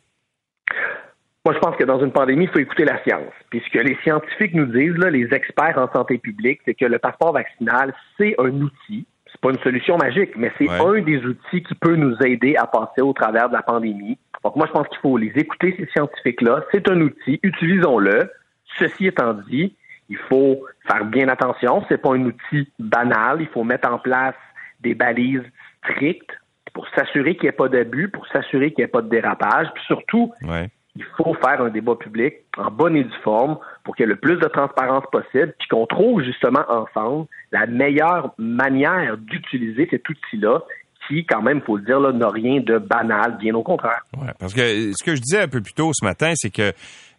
Moi, je pense que dans une pandémie, il faut écouter la science. Puis ce que les scientifiques nous disent, là, les experts en santé publique, c'est que le passeport vaccinal, c'est un outil c'est pas une solution magique, mais c'est un des outils qui peut nous aider à passer au travers de la pandémie. Donc moi, je pense qu'il faut les écouter, ces scientifiques-là. C'est un outil, utilisons-le. Ceci étant dit, il faut faire bien attention. C'est pas un outil banal. Il faut mettre en place des balises strictes pour s'assurer qu'il n'y ait pas d'abus, pour s'assurer qu'il n'y ait pas de dérapage. Puis surtout, il faut faire un débat public en bonne et due forme pour qu'il y ait le plus de transparence possible, puis qu'on trouve justement ensemble la meilleure manière d'utiliser cet outil-là qui, quand même, faut le dire, n'a rien de banal, bien au contraire. Ouais, parce que ce que je disais un peu plus tôt ce matin, c'est que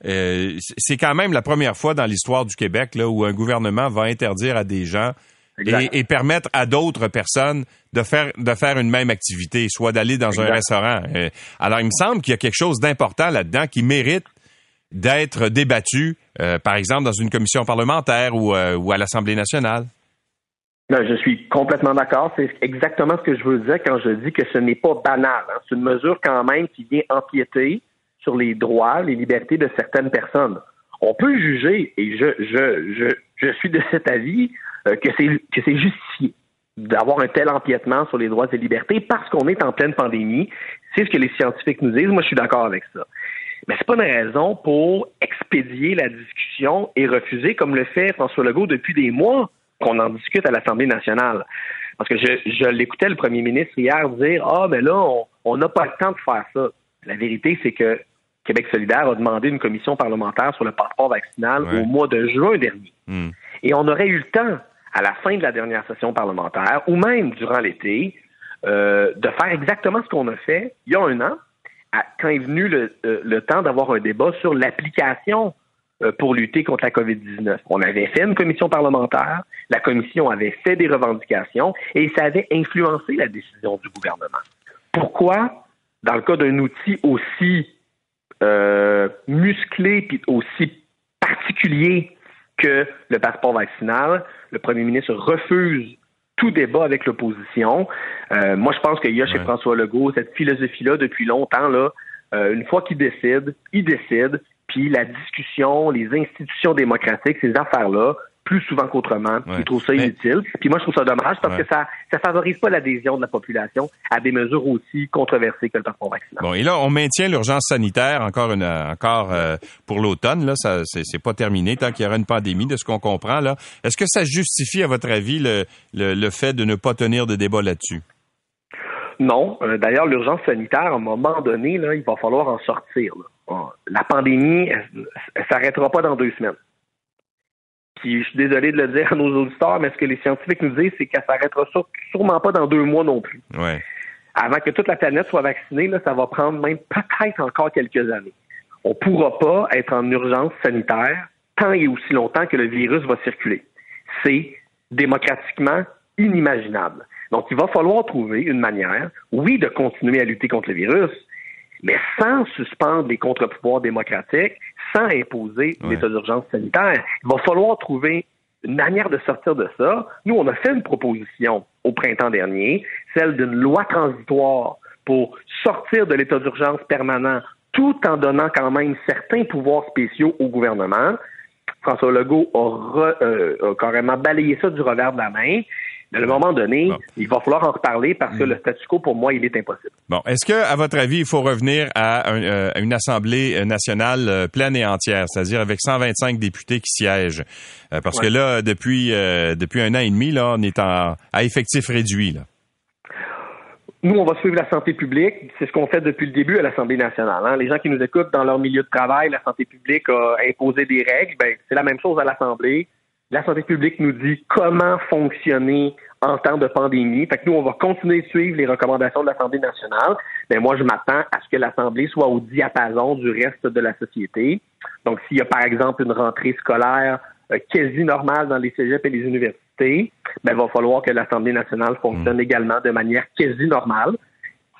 euh, c'est quand même la première fois dans l'histoire du Québec là, où un gouvernement va interdire à des gens et, permettre à d'autres personnes de faire de faire une même activité, soit d'aller dans un restaurant. Euh, alors, il me semble qu'il y a quelque chose d'important là-dedans qui mérite d'être débattu, euh, par exemple dans une commission parlementaire ou, euh, à l'Assemblée nationale. Ben, je suis complètement d'accord. C'est exactement ce que je veux dire quand je dis que ce n'est pas banal. Hein. C'est une mesure quand même qui vient empiéter sur les droits, les libertés de certaines personnes. On peut juger, et je, suis de cet avis, euh, que c'est que c'est justifié d'avoir un tel empiètement sur les droits et libertés parce qu'on est en pleine pandémie. C'est ce que les scientifiques nous disent. Moi, je suis d'accord avec ça. Mais c'est pas une raison pour expédier la discussion et refuser, comme le fait François Legault depuis des mois, qu'on en discute à l'Assemblée nationale. Parce que je, je l'écoutais le premier ministre hier dire Ah, mais là, on n'a pas le temps de faire ça. La vérité, c'est que Québec solidaire a demandé une commission parlementaire sur le passeport vaccinal au mois de juin dernier. Hmm. Et on aurait eu le temps à la fin de la dernière session parlementaire ou même durant l'été euh, de faire exactement ce qu'on a fait il y a un an, quand est venu le, euh, temps d'avoir un débat sur l'application euh, pour lutter contre la COVID-19. On avait fait une commission parlementaire, la commission avait fait des revendications et ça avait influencé la décision du gouvernement. Pourquoi, dans le cas d'un outil aussi musclé et aussi particulier que le passeport vaccinal, le premier ministre refuse tout débat avec l'opposition. Euh, moi, je pense qu'il y a chez François Legault cette philosophie-là depuis longtemps. Là, euh, une fois qu'il décide, il décide, puis la discussion, les institutions démocratiques, ces affaires-là, plus souvent qu'autrement. Ils trouvent ça inutile. Puis moi, je trouve ça dommage parce que ça ça favorise pas l'adhésion de la population à des mesures aussi controversées que le passeport vaccinal. Bon, et là, on maintient l'urgence sanitaire encore une encore euh, pour l'automne. Là, ça c'est pas terminé tant qu'il y aura une pandémie, de ce qu'on comprend là. Est-ce que ça justifie, à votre avis, le, le, le fait de ne pas tenir de débat là-dessus? Non. Euh, d'ailleurs, l'urgence sanitaire, à un moment donné, là, il va falloir en sortir. La pandémie, elle, elle s'arrêtera pas dans deux semaines. Puis je suis désolé de le dire à nos auditeurs, mais ce que les scientifiques nous disent, c'est qu'elle s'arrêtera sûrement pas dans deux mois non plus. Ouais. Avant que toute la planète soit vaccinée, là, ça va prendre même peut-être encore quelques années. On ne pourra pas être en urgence sanitaire tant et aussi longtemps que le virus va circuler. C'est démocratiquement inimaginable. Donc, il va falloir trouver une manière, oui, de continuer à lutter contre le virus, mais sans suspendre les contre-pouvoirs démocratiques, sans imposer l'état d'urgence sanitaire. Il va falloir trouver une manière de sortir de ça. Nous, on a fait une proposition au printemps dernier, celle d'une loi transitoire pour sortir de l'état d'urgence permanent tout en donnant quand même certains pouvoirs spéciaux au gouvernement. François Legault a, euh, a carrément balayé ça du revers de la main. Mais à un moment donné, il va falloir en reparler parce que mm. le statu quo, pour moi, il est impossible. Bon, est-ce que, à votre avis, il faut revenir à, euh, une Assemblée nationale euh, pleine et entière, c'est-à-dire avec 125 députés qui siègent? Euh, parce que là, depuis depuis un an et demi, là, on est en, à effectif réduit. Là. Nous, on va suivre la santé publique. C'est ce qu'on fait depuis le début à l'Assemblée nationale. Hein. Les gens qui nous écoutent dans leur milieu de travail, la santé publique a imposé des règles. Ben, c'est la même chose à l'Assemblée la santé publique nous dit comment fonctionner en temps de pandémie. Fait que nous, on va continuer de suivre les recommandations de l'Assemblée nationale. Mais moi, je m'attends à ce que l'Assemblée soit au diapason du reste de la société. Donc, s'il y a, par exemple, une rentrée scolaire euh, quasi normale dans les cégeps et les universités, ben, il va falloir que l'Assemblée nationale fonctionne mm. également de manière quasi normale.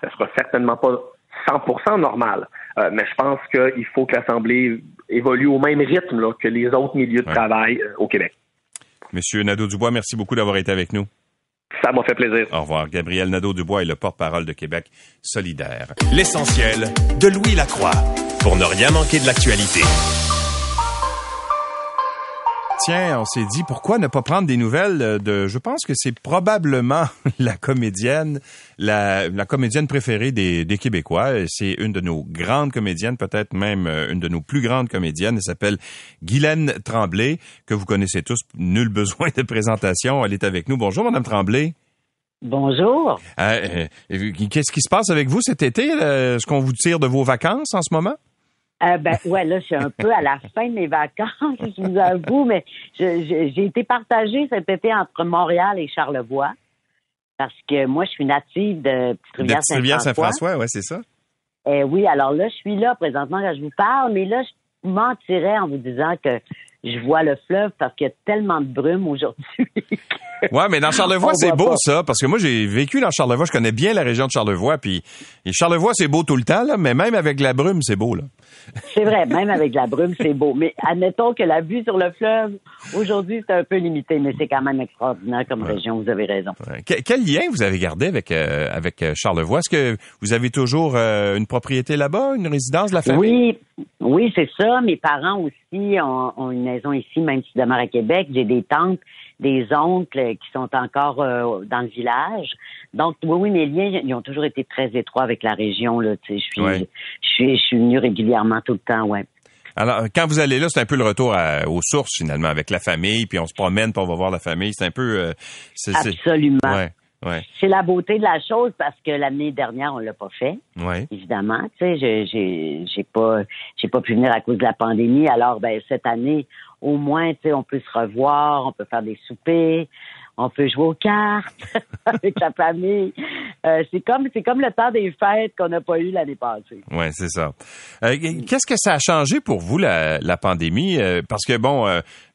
Ce sera certainement pas 100% normal. Euh, mais je pense qu'il faut que l'Assemblée évolue au même rythme que les autres milieux de travail euh, au Québec. Monsieur Nadeau-Dubois, merci beaucoup d'avoir été avec nous. Ça m'a fait plaisir. Au revoir. Gabriel Nadeau-Dubois est le porte-parole de Québec solidaire. L'essentiel de Louis Lacroix pour ne rien manquer de l'actualité. On s'est dit pourquoi ne pas prendre des nouvelles de. Je pense que c'est probablement la comédienne, la, comédienne préférée des, des Québécois. C'est une de nos grandes comédiennes, peut-être même euh, une de nos plus grandes comédiennes. Elle s'appelle Guylaine Tremblay, que vous connaissez tous. Nul besoin de présentation. Elle est avec nous. Bonjour, Madame Tremblay. Bonjour. Euh, euh, qu'est-ce qui se passe avec vous cet été? Est-ce qu'on vous tire de vos vacances en ce moment? Euh, ben ouais, là, je suis un peu à la fin de mes vacances, je vous avoue, mais j'ai été partagée cet été entre Montréal et Charlevoix. Parce que moi, je suis native de Petite-Rivière Saint-François. ouais, c'est ça. Eh oui, alors là, je suis là présentement quand je vous parle, mais là, je mentirais en vous disant que je vois le fleuve parce qu'il y a tellement de brume aujourd'hui. ouais, mais dans Charlevoix, c'est beau ça, parce que moi j'ai vécu dans Charlevoix, je connais bien la région de Charlevoix, puis Charlevoix c'est beau tout le temps là, mais même avec la brume c'est beau là. C'est vrai, même avec la brume c'est beau, mais admettons que la vue sur le fleuve aujourd'hui c'est un peu limité, mais c'est quand même extraordinaire comme région, vous avez raison. Quel, lien vous avez gardé avec euh, avec euh, Charlevoix? Est-ce que vous avez toujours euh, une propriété là-bas, une résidence de la famille? Oui, oui c'est ça. Mes parents aussi ont, ont une maison ici, même si je demeure à Québec. J'ai des tantes, des oncles qui sont encore euh, dans le village. Donc, oui, oui, mes liens, ils ont toujours été très étroits avec la région. Là, je suis, je suis, je suis venu régulièrement tout le temps, ouais. Alors, quand vous allez là, c'est un peu le retour aux sources finalement, avec la famille, puis on se promène, puis on va voir la famille. C'est un peu. Euh, Absolument. Ouais. Ouais. C'est la beauté de la chose parce que l'année dernière on l'a pas fait. Ouais. Évidemment, tu sais, j'ai j'ai pas j'ai pas pu venir à cause de la pandémie. Alors ben cette année, au moins, tu sais, on peut se revoir, on peut faire des soupers, on peut jouer aux cartes avec la famille. Euh, c'est comme c'est comme le temps des fêtes qu'on n'a pas eu l'année passée. Oui, c'est ça. Euh, qu'est-ce que ça a changé pour vous la, la pandémie? Euh, Parce que bon,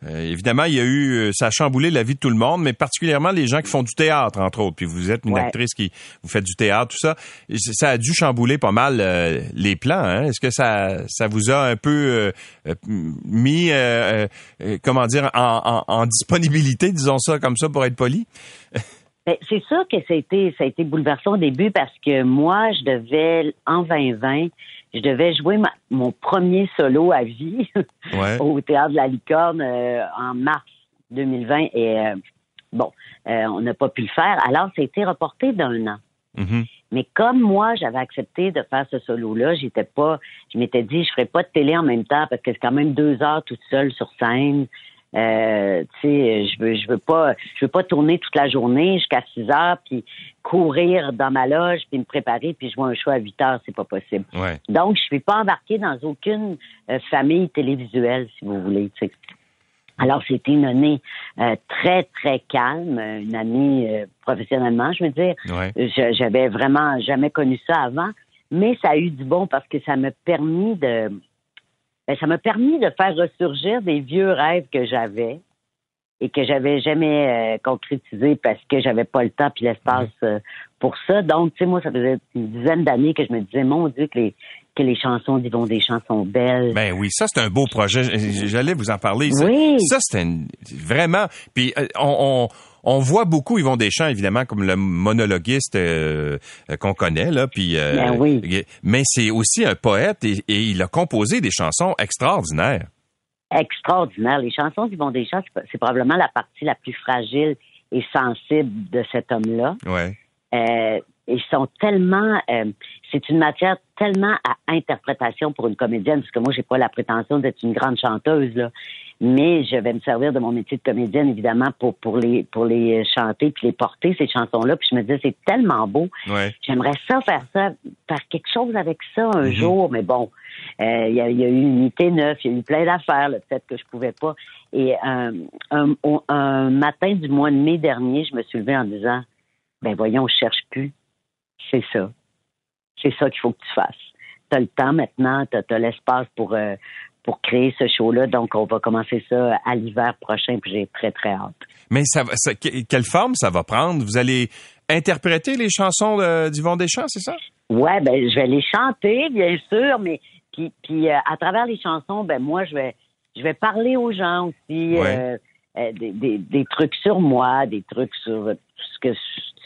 évidemment, il y a eu ça a chamboulé la vie de tout le monde, mais particulièrement les gens qui font du théâtre entre autres. Puis vous êtes une actrice qui vous faites du théâtre, tout ça. Ça a dû chambouler pas mal les plans. Hein? Est-ce que ça ça vous a un peu mis comment dire en, en, en disponibilité, disons ça comme ça, pour être poli? Ben, c'est sûr que ça a, été, ça a été bouleversant au début parce que moi, je devais, en 2020, je devais jouer mon premier solo à vie au Théâtre de la Licorne euh, en mars 2020 et euh, bon, euh, on n'a pas pu le faire. Alors, ça a été reporté d'un an. Mhm. Mais comme moi, j'avais accepté de faire ce solo-là, j'étais pas, je m'étais dit, je ferais pas de télé en même temps parce que c'est quand même deux heures toute seule sur scène. Euh, tu sais, je veux, je veux pas, je veux pas tourner toute la journée jusqu'à 6 heures puis courir dans ma loge puis me préparer puis jouer un show à 8 heures, c'est pas possible. Ouais. Donc, je suis pas embarquée dans aucune euh, famille télévisuelle, si vous voulez. tu sais. Alors, c'était une année euh, très, très calme, une année euh, professionnellement, je veux dire. Ouais. Je- J'avais vraiment jamais connu ça avant, mais ça a eu du bon parce que ça m'a permis de ben, ça m'a permis de faire ressurgir des vieux rêves que j'avais et que j'avais jamais euh, concrétisés parce que j'avais pas le temps puis l'espace euh, pour ça. Donc, tu sais, moi, ça faisait une dizaine d'années que je me disais, mon Dieu, que les, que les chansons d'Yvon Deschamps sont belles. Ben oui, ça c'est un beau projet. J'allais vous en parler. Ça- Oui. Ça, une- vraiment. Puis euh, on, on, on voit beaucoup Yvon Deschamps évidemment comme le monologuiste euh, euh, qu'on connaît là. Puis euh, Ben oui. mais c'est aussi un poète et, et il a composé des chansons extraordinaires. extraordinaire. Les chansons d'Yvon Deschamps, c'est c'est probablement la partie la plus fragile et sensible de cet homme-là. Ouais. Euh, ils sont tellement, euh, c'est une matière tellement à interprétation pour une comédienne, parce que moi, j'ai pas la prétention d'être une grande chanteuse, là. Mais je vais me servir de mon métier de comédienne, évidemment, pour, pour les, pour les chanter puis les porter, ces chansons-là. Puis je me disais, c'est tellement beau. Ouais. J'aimerais ça faire ça, faire quelque chose avec ça un Mhm. jour, mais bon, euh, il y, a, il y a eu une unité neuf, il y a eu plein d'affaires, là, peut-être que je pouvais pas. Et euh, un, un- un matin du mois de mai dernier, je me suis levée en disant, ben voyons, je cherche plus. C'est ça. C'est ça qu'il faut que tu fasses. Tu as le temps maintenant, tu as, l'espace pour, euh, pour créer ce show-là, donc on va commencer ça à l'hiver prochain, puis j'ai très, très hâte. Mais ça, ça- que- quelle forme ça va prendre? Vous allez interpréter les chansons d'Yvon Deschamps, c'est ça? Ouais, ben je vais les chanter, bien sûr, mais puis, puis euh, à travers les chansons, ben moi je vais je vais parler aux gens aussi Ouais. euh, euh, des, des, des trucs sur moi, des trucs sur euh, ce que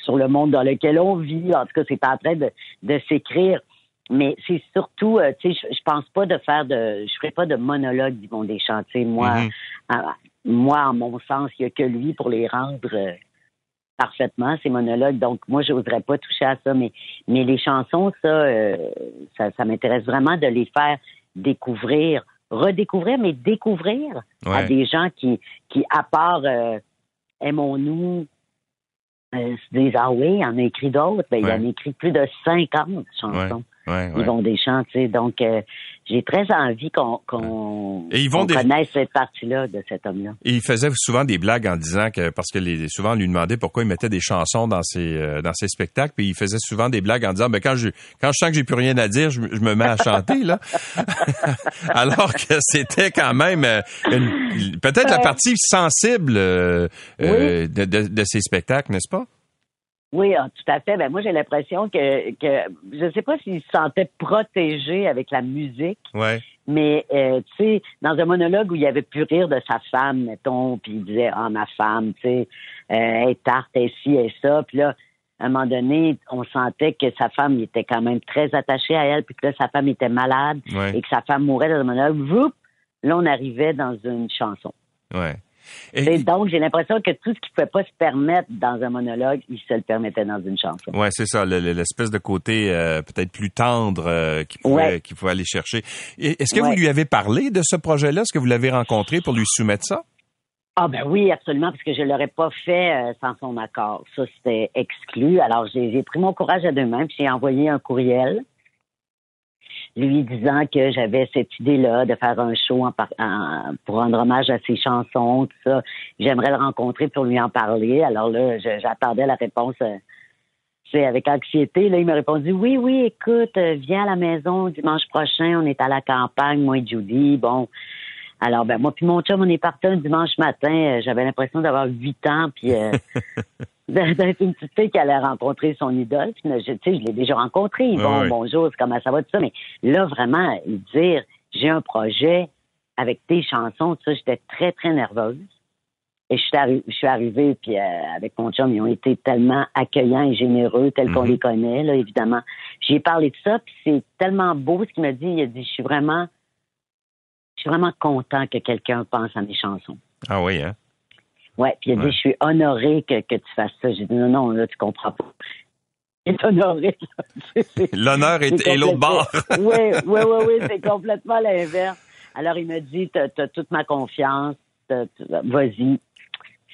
sur le monde dans lequel on vit. En tout cas, c'est en train de, de s'écrire. Mais c'est surtout, euh, tu sais, je, je pense pas de faire de, je ferai pas de monologue d'Yvon Deschamps. Tu sais, moi, Mhm. à- moi, en mon sens, il y a que lui pour les rendre euh, parfaitement ces monologues. Donc, moi, je n'oserais pas toucher à ça. Mais, mais les chansons, ça, euh, ça, ça m'intéresse vraiment de les faire découvrir, redécouvrir, mais découvrir à des gens qui, qui à part euh, Aimons-nous, euh, se disent Ah oui, il en a écrit d'autres. Ben, Il en a écrit plus de 50 chansons. Ouais, Ils ouais. vont des chants, tu sais. Donc, euh, j'ai très envie qu'on connaisse cette partie-là de cet homme-là. Et il faisait souvent des blagues en disant que parce que les, souvent on lui demandait pourquoi il mettait des chansons dans ses euh, dans ses spectacles, puis il faisait souvent des blagues en disant ben quand je quand je sens que j'ai plus rien à dire, je, me- je me mets à chanter là. Alors que c'était quand même euh, peut-être la partie sensible euh, de, de, de ces spectacles, n'est-ce pas? Oui, ah, tout à fait. Ben, moi, j'ai l'impression que, que je ne sais pas s'il se sentait protégé avec la musique, Ouais. mais euh, tu sais, dans un monologue où il avait pu rire de sa femme, mettons, puis il disait Ah, ma femme, tu sais, euh, elle est tarte, elle est ci, elle est ça. Puis là, à un moment donné, on sentait que sa femme il était quand même très attachée à elle, puis que là, sa femme était malade Ouais. et que sa femme mourait dans un monologue. Voup! Là, on arrivait dans une chanson. Ouais. Et, donc, j'ai l'impression que tout ce qu'il ne pouvait pas se permettre dans un monologue, il se le permettait dans une chanson. ouais, c'est ça, le- le- l'espèce de côté euh, peut-être plus tendre euh, qu'il pouvait, Ouais. qu'il pouvait aller chercher. Est-ce que Ouais. vous lui avez parlé de ce projet-là? Est-ce que vous l'avez rencontré pour lui soumettre ça? Ah ben oui, absolument, parce que je l'aurais pas fait euh, sans son accord. Ça, c'était exclu. Alors, j'ai j'ai pris mon courage à deux mains, puis j'ai envoyé un courriel lui disant que j'avais cette idée-là de faire un show pour rendre hommage à ses chansons, tout ça. J'aimerais le rencontrer pour lui en parler. Alors là, j'attendais la réponse euh, sais, avec anxiété. Là, il m'a répondu Oui, oui, écoute, euh, viens à la maison dimanche prochain, on est à la campagne, moi et Judy. Bon. Alors, ben moi puis mon chum, on est parti un dimanche matin. Euh, J'avais l'impression d'avoir huit ans, puis d'être une petite fille qui allait rencontrer son idole. Puis, je, tu sais, je l'ai déjà rencontré. Bon, ouais. bonjour, comment ça va, tout ça. Mais là, vraiment, dire, j'ai un projet avec tes chansons, tout ça, j'étais très, très nerveuse. Et je suis, arri- je suis arrivée, puis euh, avec mon chum, ils ont été tellement accueillants et généreux, tels qu'on Mhm. les connaît, là, évidemment. J'ai parlé de ça, puis c'est tellement beau ce qu'il m'a dit. Il a dit, je suis vraiment, je suis vraiment content que quelqu'un pense à mes chansons. Ah oui, hein? Ouais, puis il a dit, je suis honoré que, que tu fasses ça. J'ai dit, non, non, là, tu comprends pas. Il est honoré. L'honneur est, est l'autre bord. oui, oui, oui, oui, c'est complètement l'inverse. Alors, il me dit, t'as as toute ma confiance, vas-y,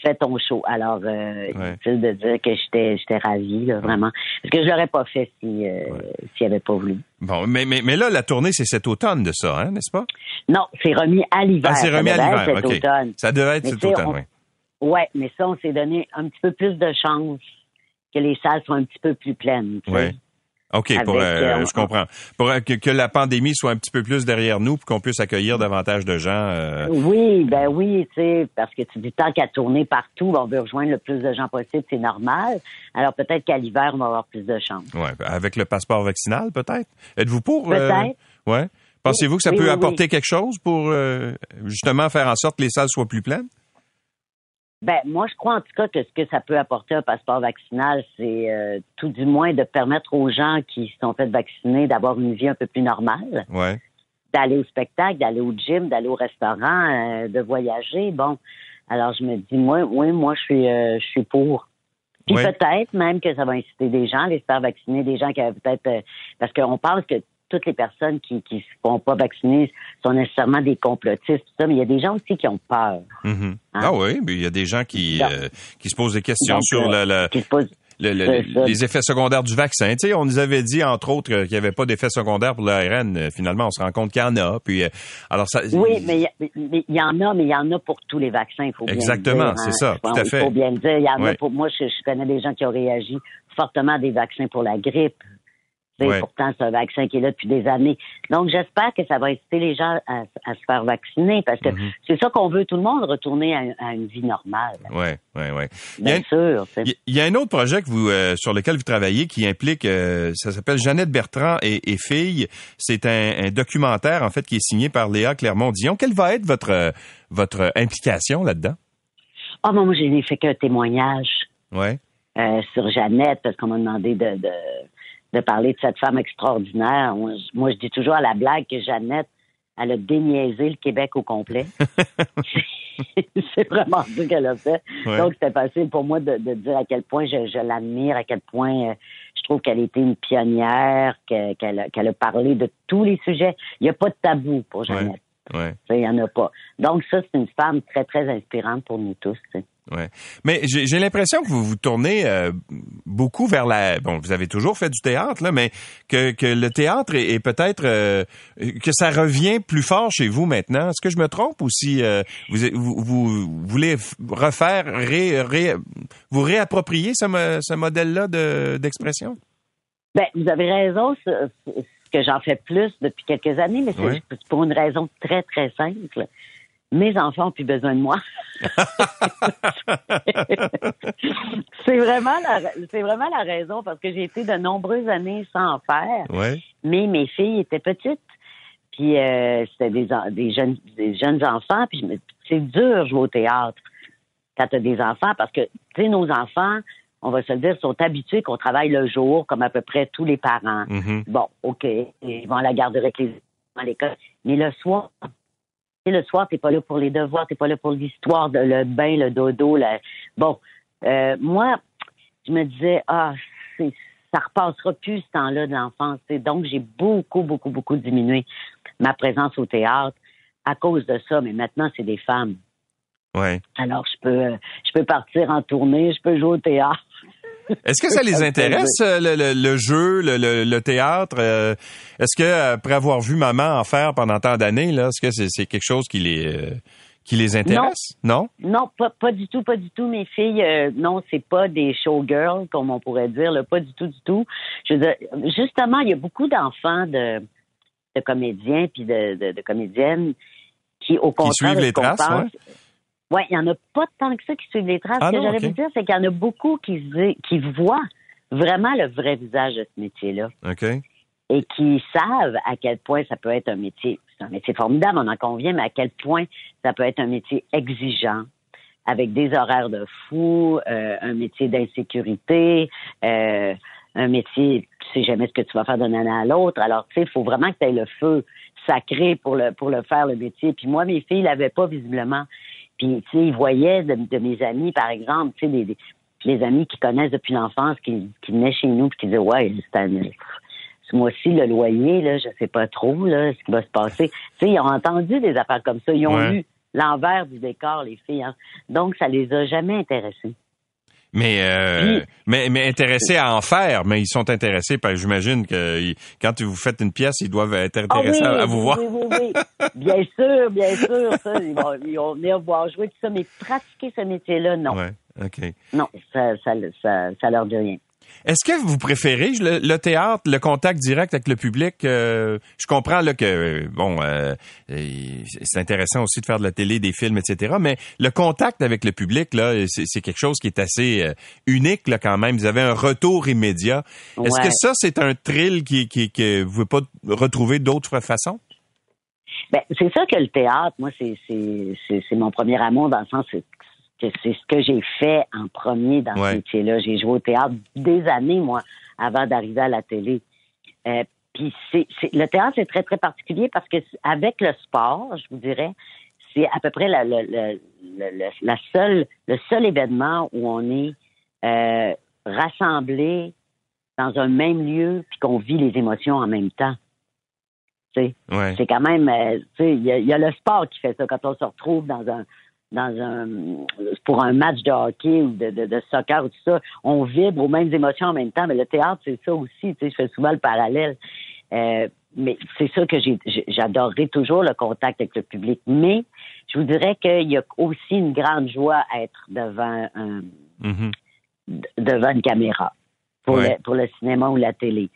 fais ton show. Alors, euh, ouais. de dire que j'étais ravie, là, vraiment. Parce que je l'aurais pas fait si euh, s'il avait pas voulu. Bon, mais, mais, mais là, la tournée, c'est cet automne de ça, hein, n'est-ce pas? Non, c'est remis à l'hiver. Ah, c'est remis à l'hiver, OK. Automne. Ça devait être cet automne, oui. Oui, mais ça, on s'est donné un petit peu plus de chance que les salles soient un petit peu plus pleines. Oui. OK, pour, euh, euh je comprends. Pour euh, que, que, la pandémie soit un petit peu plus derrière nous, pour qu'on puisse accueillir davantage de gens. Oui, ben oui, tu sais, parce que tu dis tant qu'à tourner partout, on veut rejoindre le plus de gens possible, c'est normal. Alors peut-être qu'à l'hiver, on va avoir plus de chance. Ouais, ben, avec le passeport vaccinal, peut-être. Êtes-vous pour Peut-être. Ouais. Pensez-vous que ça Oui, peut oui, apporter quelque chose pour justement faire en sorte que les salles soient plus pleines? Ben, moi, je crois en tout cas que ce que ça peut apporter un passeport vaccinal, c'est euh, tout du moins de permettre aux gens qui se sont fait vacciner d'avoir une vie un peu plus normale. Ouais. D'aller au spectacle, d'aller au gym, d'aller au restaurant, euh, de voyager. Bon, alors je me dis, moi, oui, moi, je suis, euh, je suis pour. Puis Ouais. peut-être même que ça va inciter des gens à les faire vacciner, des gens qui avaient peut-être... parce qu'on pense que toutes les personnes qui se font pas vacciner sont nécessairement des complotistes, tout ça, mais il y a des gens aussi qui ont peur. Mhm. Hein? Ah oui, mais il y a des gens qui, Donc- euh, qui se posent des questions Donc, sur euh, le, le- qui se posent- le- le- c'est ça. les effets secondaires du vaccin. Tu sais, on nous avait dit, entre autres, euh, qu'il n'y avait pas d'effets secondaires pour l'ARN. Finalement, on se rend compte qu'il y en a. Puis, alors ça, Oui, mais il y en a, mais il y en a pour tous les vaccins, il faut bien Exactement, c'est hein. ça, tout à fait. Il faut bien le dire. Il y en a pour moi, je, je connais des gens qui ont réagi fortement à des vaccins pour la grippe. Ouais. Pourtant, c'est un vaccin qui est là depuis des années. Donc, j'espère que ça va inciter les gens à, à se faire vacciner parce que Mhm. c'est ça qu'on veut tout le monde, retourner à, à une vie normale. Il y a Bien sûr. Il y- a un autre projet que vous, euh, sur lequel vous travaillez qui implique, euh, ça s'appelle Jeannette Bertrand et, et filles. C'est un, un documentaire en fait qui est signé par Léa Clermont-Dion. Quelle va être votre euh, votre implication là-dedans? Ah, moi, moi, je n'ai fait qu'un témoignage. Ouais. euh, sur Jeannette parce qu'on m'a demandé de, de, de parler de cette femme extraordinaire. Moi je, dis toujours à la blague que Jeannette, elle a déniaisé le Québec au complet. c'est vraiment ça qu'elle a fait. Ouais. Donc, c'était facile pour moi de, de dire à quel point je, je l'admire, à quel point euh, je trouve qu'elle était une pionnière, que- qu'elle a, parlé de tous les sujets. Il n'y a pas de tabou pour Jeannette. Ouais. Il n'y en a pas. Donc, ça, c'est une femme très, très inspirante pour nous tous. Ouais. Mais j'ai l'impression que vous vous tournez euh, beaucoup vers la. Bon, vous avez toujours fait du théâtre là, mais que, que le théâtre est, est peut-être euh, que ça revient plus fort chez vous maintenant. Est-ce que je me trompe ou si euh, vous, vous, vous voulez refaire, ré, ré- vous réapproprier ce, ce modèle-là de- d'expression? Ben, vous avez raison, ce- que j'en fais plus depuis quelques années, mais c'est Oui. c'est pour une raison très, très simple. Mes enfants ont plus besoin de moi. c'est vraiment la, c'est vraiment la raison parce que j'ai été de nombreuses années sans en faire, Ouais. mais mes filles étaient petites. Puis euh, c'était des, des jeunes des jeunes enfants, puis je c'est dur jouer au théâtre quand tu as des enfants parce que tu sais nos enfants, on va se le dire, sont habitués qu'on travaille le jour comme à peu près tous les parents. Mhm. Bon, OK, ils vont à la garderie avec les enfants à l'école. Mais le soir, le soir, t'es pas là pour les devoirs, t'es pas là pour l'histoire, de- le bain, le dodo. la- Bon, euh, moi, je me disais, ah, c'est, ça repassera plus ce temps-là de l'enfance. Donc, j'ai beaucoup, beaucoup, beaucoup diminué ma présence au théâtre à cause de ça. Mais maintenant, c'est des femmes. Ouais. Alors, je peux, euh, je peux partir en tournée, je peux jouer au théâtre. Est-ce que ça les intéresse, euh, le, le- le jeu, le, théâtre? euh, Est-ce que, après avoir vu maman en faire pendant tant d'années, là, est-ce que c'est c'est quelque chose qui les, euh, qui les intéresse? Non? Non, pas, pas du tout, pas du tout. Mes filles, euh, non, c'est pas des showgirls, comme on pourrait dire, là, pas du tout, du tout. Je veux dire, justement, il y a beaucoup d'enfants de, de comédiens puis de, de, de comédiennes qui, au contraire, suivent les traces, pense- Ouais, il y en a pas tant que ça qui suivent les traces. Ah Ce que j'allais ok. vous dire, c'est qu'il y en a beaucoup qui, voient vraiment le vrai visage de ce métier-là OK. et qui savent à quel point ça peut être un métier, c'est un métier formidable, on en convient, mais à quel point ça peut être un métier exigeant, avec des horaires de fou, euh, un métier d'insécurité, euh, un métier, tu sais jamais ce que tu vas faire d'une année à l'autre. Alors, tu sais, il faut vraiment que tu aies le feu sacré pour le pour le faire, le métier. Puis moi, mes filles l'avaient pas visiblement. Puis, tu sais, ils voyaient de, mes amis, par exemple, tu sais, les amis qui connaissent depuis l'enfance, qui, qui venaient chez nous, puis qui disaient, ouais, c'est ce mois-ci, le loyer, là, je sais pas trop, là, ce qui va se passer. Tu sais, ils ont entendu des affaires comme ça. Ils ont vu l'envers du décor, les filles. Hein. Donc, ça les a jamais intéressés. Mais, euh, mais, mais intéressés à en faire, mais ils sont intéressés parce que j'imagine que quand vous faites une pièce, ils doivent être ah intéressés à, vous voir. Oui, oui, oui. bien sûr, bien sûr, ça, ils vont, ils vont venir voir jouer tout ça, mais pratiquer ce métier-là, non. Ouais, OK. Non, ça, ça, ça, ça leur dit rien. Est-ce que vous préférez le, théâtre, le contact direct avec le public? Euh, je comprends là que bon, euh, c'est intéressant aussi de faire de la télé, des films, etc. Mais le contact avec le public là, c'est quelque chose qui est assez euh, unique là quand même. Vous avez un retour immédiat. Est-ce que ça c'est un thrill qui, qui que vous pouvez pas retrouver d'autres façons? Ben, c'est ça que le théâtre, moi, c'est mon premier amour dans le sens c'est ce que j'ai fait en premier dans ce métier-là. J'ai joué au théâtre des années, moi, avant d'arriver à la télé. Euh, puis c'est, le théâtre, c'est très, très particulier parce que avec le sport, je vous dirais, c'est à peu près la, la, seule, le seul événement où on est euh, rassemblés dans un même lieu puis qu'on vit les émotions en même temps. C'est quand même, euh, il y, y, a le sport qui fait ça quand on se retrouve dans un dans un pour un match de hockey ou de, de, soccer ou tout ça, on vibre aux mêmes émotions en même temps. Mais le théâtre, c'est ça aussi. Tu sais, je fais souvent le parallèle. Euh, mais c'est ça que j'adorerais toujours le contact avec le public. Mais je vous dirais qu'il y a aussi une grande joie à être devant un, mm-hmm. devant une caméra pour, le, pour le cinéma ou la télé.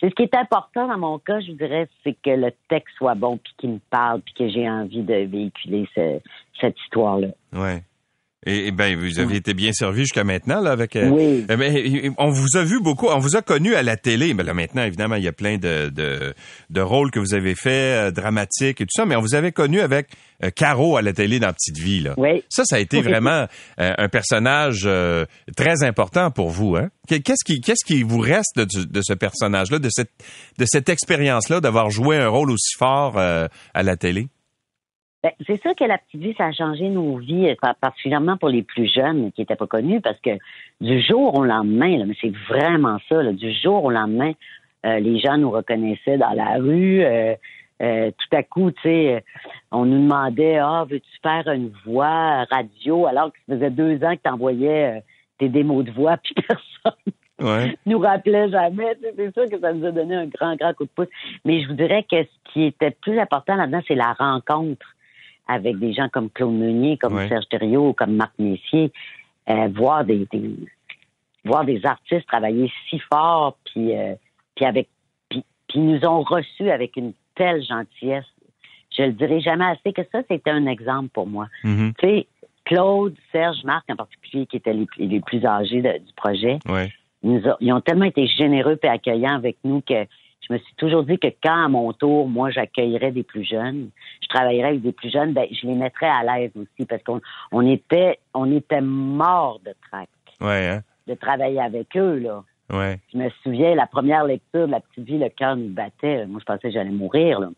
Ce qui est important dans mon cas, je dirais, c'est que le texte soit bon, puis qu'il me parle, puis que j'ai envie de véhiculer cette histoire-là. Ouais. Et, et, ben, vous avez été bien servi jusqu'à maintenant là avec. Euh, oui. Euh, on vous a vu beaucoup, on vous a connu à la télé, mais là maintenant évidemment il y a plein de de, de rôles que vous avez fait, euh, dramatiques et tout ça, mais on vous avait connu avec Caro à la télé dans Petite Vie là. Oui. Ça, ça a été vraiment un personnage très important pour vous, hein Qu'est-ce qui qu'est-ce qui vous reste de, de ce personnage là, de cette de cette expérience là, d'avoir joué un rôle aussi fort à la télé? Ben, c'est sûr que la petite vie, ça a changé nos vies, euh, particulièrement pour les plus jeunes qui n'étaient pas connus, parce que du jour au lendemain, là, mais c'est vraiment ça, là, du jour au lendemain, euh, les gens nous reconnaissaient dans la rue. Euh, tout à coup, tu sais, on nous demandait Ah, veux-tu faire une voix radio alors que ça faisait deux ans que tu envoyais tes démos de voix, puis personne ouais. nous rappelait jamais. C'est sûr que ça nous a donné un grand, grand coup de pouce. Mais je vous dirais que ce qui était plus important là-dedans, c'est la rencontre avec des gens comme Claude Meunier, comme Serge Thériault, comme Marc Messier, euh, voir des, voir des artistes travailler si fort, puis euh, puis avec puis, nous ont reçus avec une telle gentillesse. Je le dirai jamais assez que ça, c'était un exemple pour moi. Mm-hmm. Tu sais, Claude, Serge, Marc en particulier, qui étaient les, plus âgés du projet, ils, ont tellement été généreux et accueillants avec nous que je me suis toujours dit que quand à mon tour, moi, j'accueillerais des plus jeunes, je travaillerais avec des plus jeunes, ben, je les mettrais à l'aise aussi parce qu'on on était, on était morts de trac. Ouais, hein? De travailler avec eux, là. Ouais. Je me souviens, la première lecture de La Petite Vie, le cœur nous battait. Moi, je pensais que j'allais mourir, là.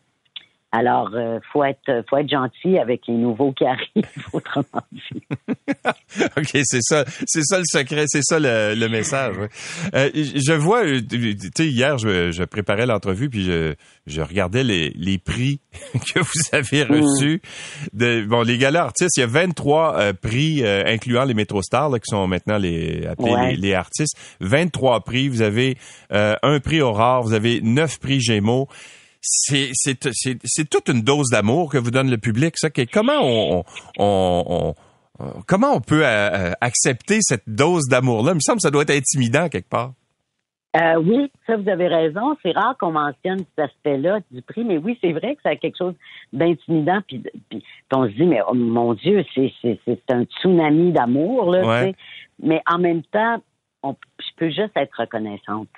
Alors, euh, faut être, faut être gentil avec les nouveaux qui arrivent, autrement dit. ok, c'est ça, c'est ça le secret, c'est ça le, le message. Euh, je vois, euh, tu sais, hier, je, je préparais l'entrevue puis je, je regardais les, les prix que vous avez mm. reçus. De, bon, les galas artistes, il y a 23 euh, prix incluant les métro-stars qui sont maintenant les appelés les, artistes. 23 prix. Vous avez un prix Aurore, vous avez neuf prix Gémeaux c'est toute une dose d'amour que vous donne le public. Ça, comment on, on, comment on peut euh, euh, accepter cette dose d'amour-là? Il me semble que ça doit être intimidant quelque part. Euh, oui, ça vous avez raison. C'est rare qu'on mentionne cet aspect-là du prix, mais oui, c'est vrai que c'est quelque chose d'intimidant. Puis, on se dit, mais oh, mon Dieu, c'est un tsunami d'amour là. Mais en même temps, on, je peux juste être reconnaissante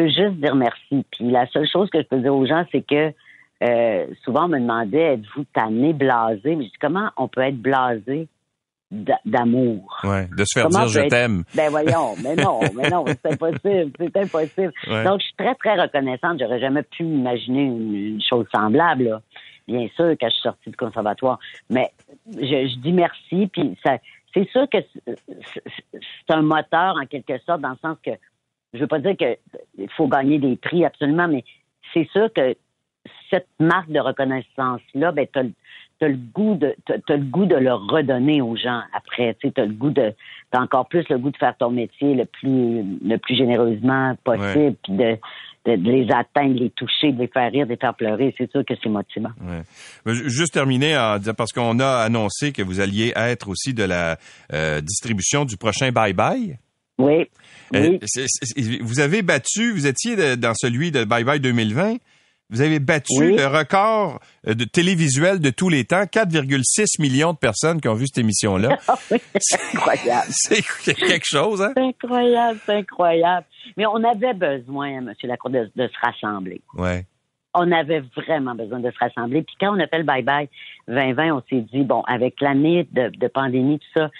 peux juste dire merci. Puis la seule chose que je peux dire aux gens, c'est que euh, souvent on me demandait êtes-vous tanné, blasé? Mais je dis comment on peut être blasé d'amour? Ouais, de se faire dire je t'aime. Ben voyons, mais non, mais non, c'est impossible, c'est impossible. Donc je suis très très reconnaissante. J'aurais jamais pu imaginer une, chose semblable. Bien sûr, quand je suis sortie du conservatoire, mais je, je dis merci, puis ça, c'est sûr que c'est un moteur en quelque sorte, dans le sens que je veux pas dire qu'il faut gagner des prix absolument, mais c'est sûr que cette marque de reconnaissance-là, ben, t'as as le goût de t'as le goût de le redonner aux gens après tu as le goût de t'as encore plus le goût de faire ton métier le plus le plus généreusement possible puis de, de, les atteindre, de les toucher, de les faire rire, de les faire pleurer, c'est sûr que c'est motivant. Ouais. Juste terminer parce qu'on a annoncé que vous alliez être aussi de la euh, distribution du prochain Bye Bye. Oui. Euh, vous avez battu, vous étiez dans celui de Bye Bye 2020. Vous avez battu le record euh, de télévisuel de tous les temps, 4,6 millions de personnes qui ont vu cette émission-là. Ah c'est incroyable. c'est quelque chose, hein? C'est incroyable, c'est incroyable. Mais on avait besoin, M. Lacroix, de, de se rassembler. Ouais. On avait vraiment besoin de se rassembler. Puis quand on a fait le bye-bye 2020, on s'est dit, bon, avec l'année de, pandémie, tout ça,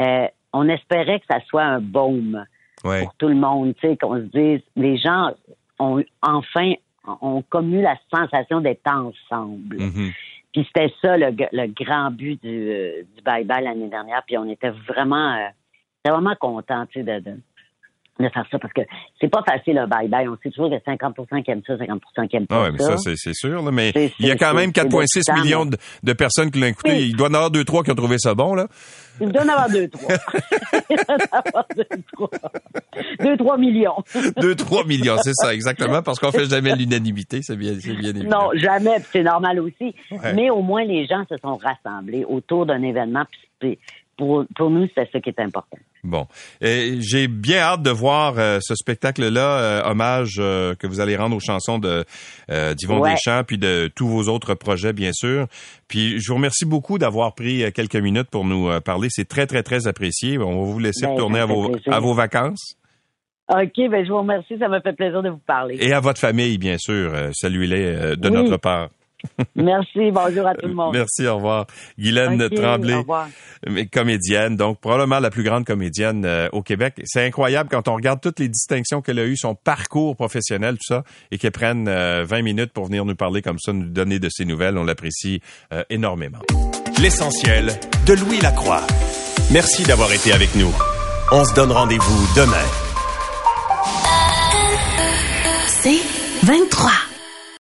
euh, on espérait que ça soit un baume pour tout le monde, tu sais, qu'on se dise, les gens ont enfin ont comme eu la sensation d'être ensemble. Mm-hmm. Puis c'était ça le, grand but du, euh, du bye-bye l'année dernière. Puis on était vraiment, euh, vraiment contents de, de, de faire ça parce que c'est pas facile un bye-bye. On sait toujours que 50% qui aiment ça, 50% qui aiment pas ah ouais, mais ça. c'est sûr. Là, mais il y a quand même 4,6 millions de, personnes qui l'ont écouté. Il doit y en avoir deux, trois qui ont trouvé ça bon, là. Il doit en avoir deux, trois. il doit en avoir deux, trois. Deux, trois millions. deux, trois millions, c'est ça, exactement, parce qu'on fait jamais l'unanimité, c'est bien, c'est bien évident. Non, jamais, c'est normal aussi. Mais au moins, les gens se sont rassemblés autour d'un événement, puis pour, pour nous, c'est ça qui est important. Bon, j'ai bien hâte de voir euh, ce spectacle-là, euh, hommage euh, que vous allez rendre aux chansons de d'Yvon Deschamps, puis de tous vos autres projets, bien sûr. Puis je vous remercie beaucoup d'avoir pris quelques minutes pour nous parler. C'est très, très, très apprécié. On va vous laisser ben, retourner à vos, à vos vacances. OK, ben je vous remercie. Ça m'a fait plaisir de vous parler. Et à votre famille, bien sûr. Saluez-les de notre part. Merci, bonjour à tout le monde. Merci, au revoir. Guylaine Tremblay, comédienne, donc probablement la plus grande comédienne euh, au Québec. C'est incroyable quand on regarde toutes les distinctions qu'elle a eues, son parcours professionnel, tout ça, et qu'elle prenne 20 euh, minutes pour venir nous parler comme ça, nous donner de ses nouvelles. On l'apprécie euh, énormément. L'essentiel de Louis Lacroix. Merci d'avoir été avec nous. On se donne rendez-vous demain. C'est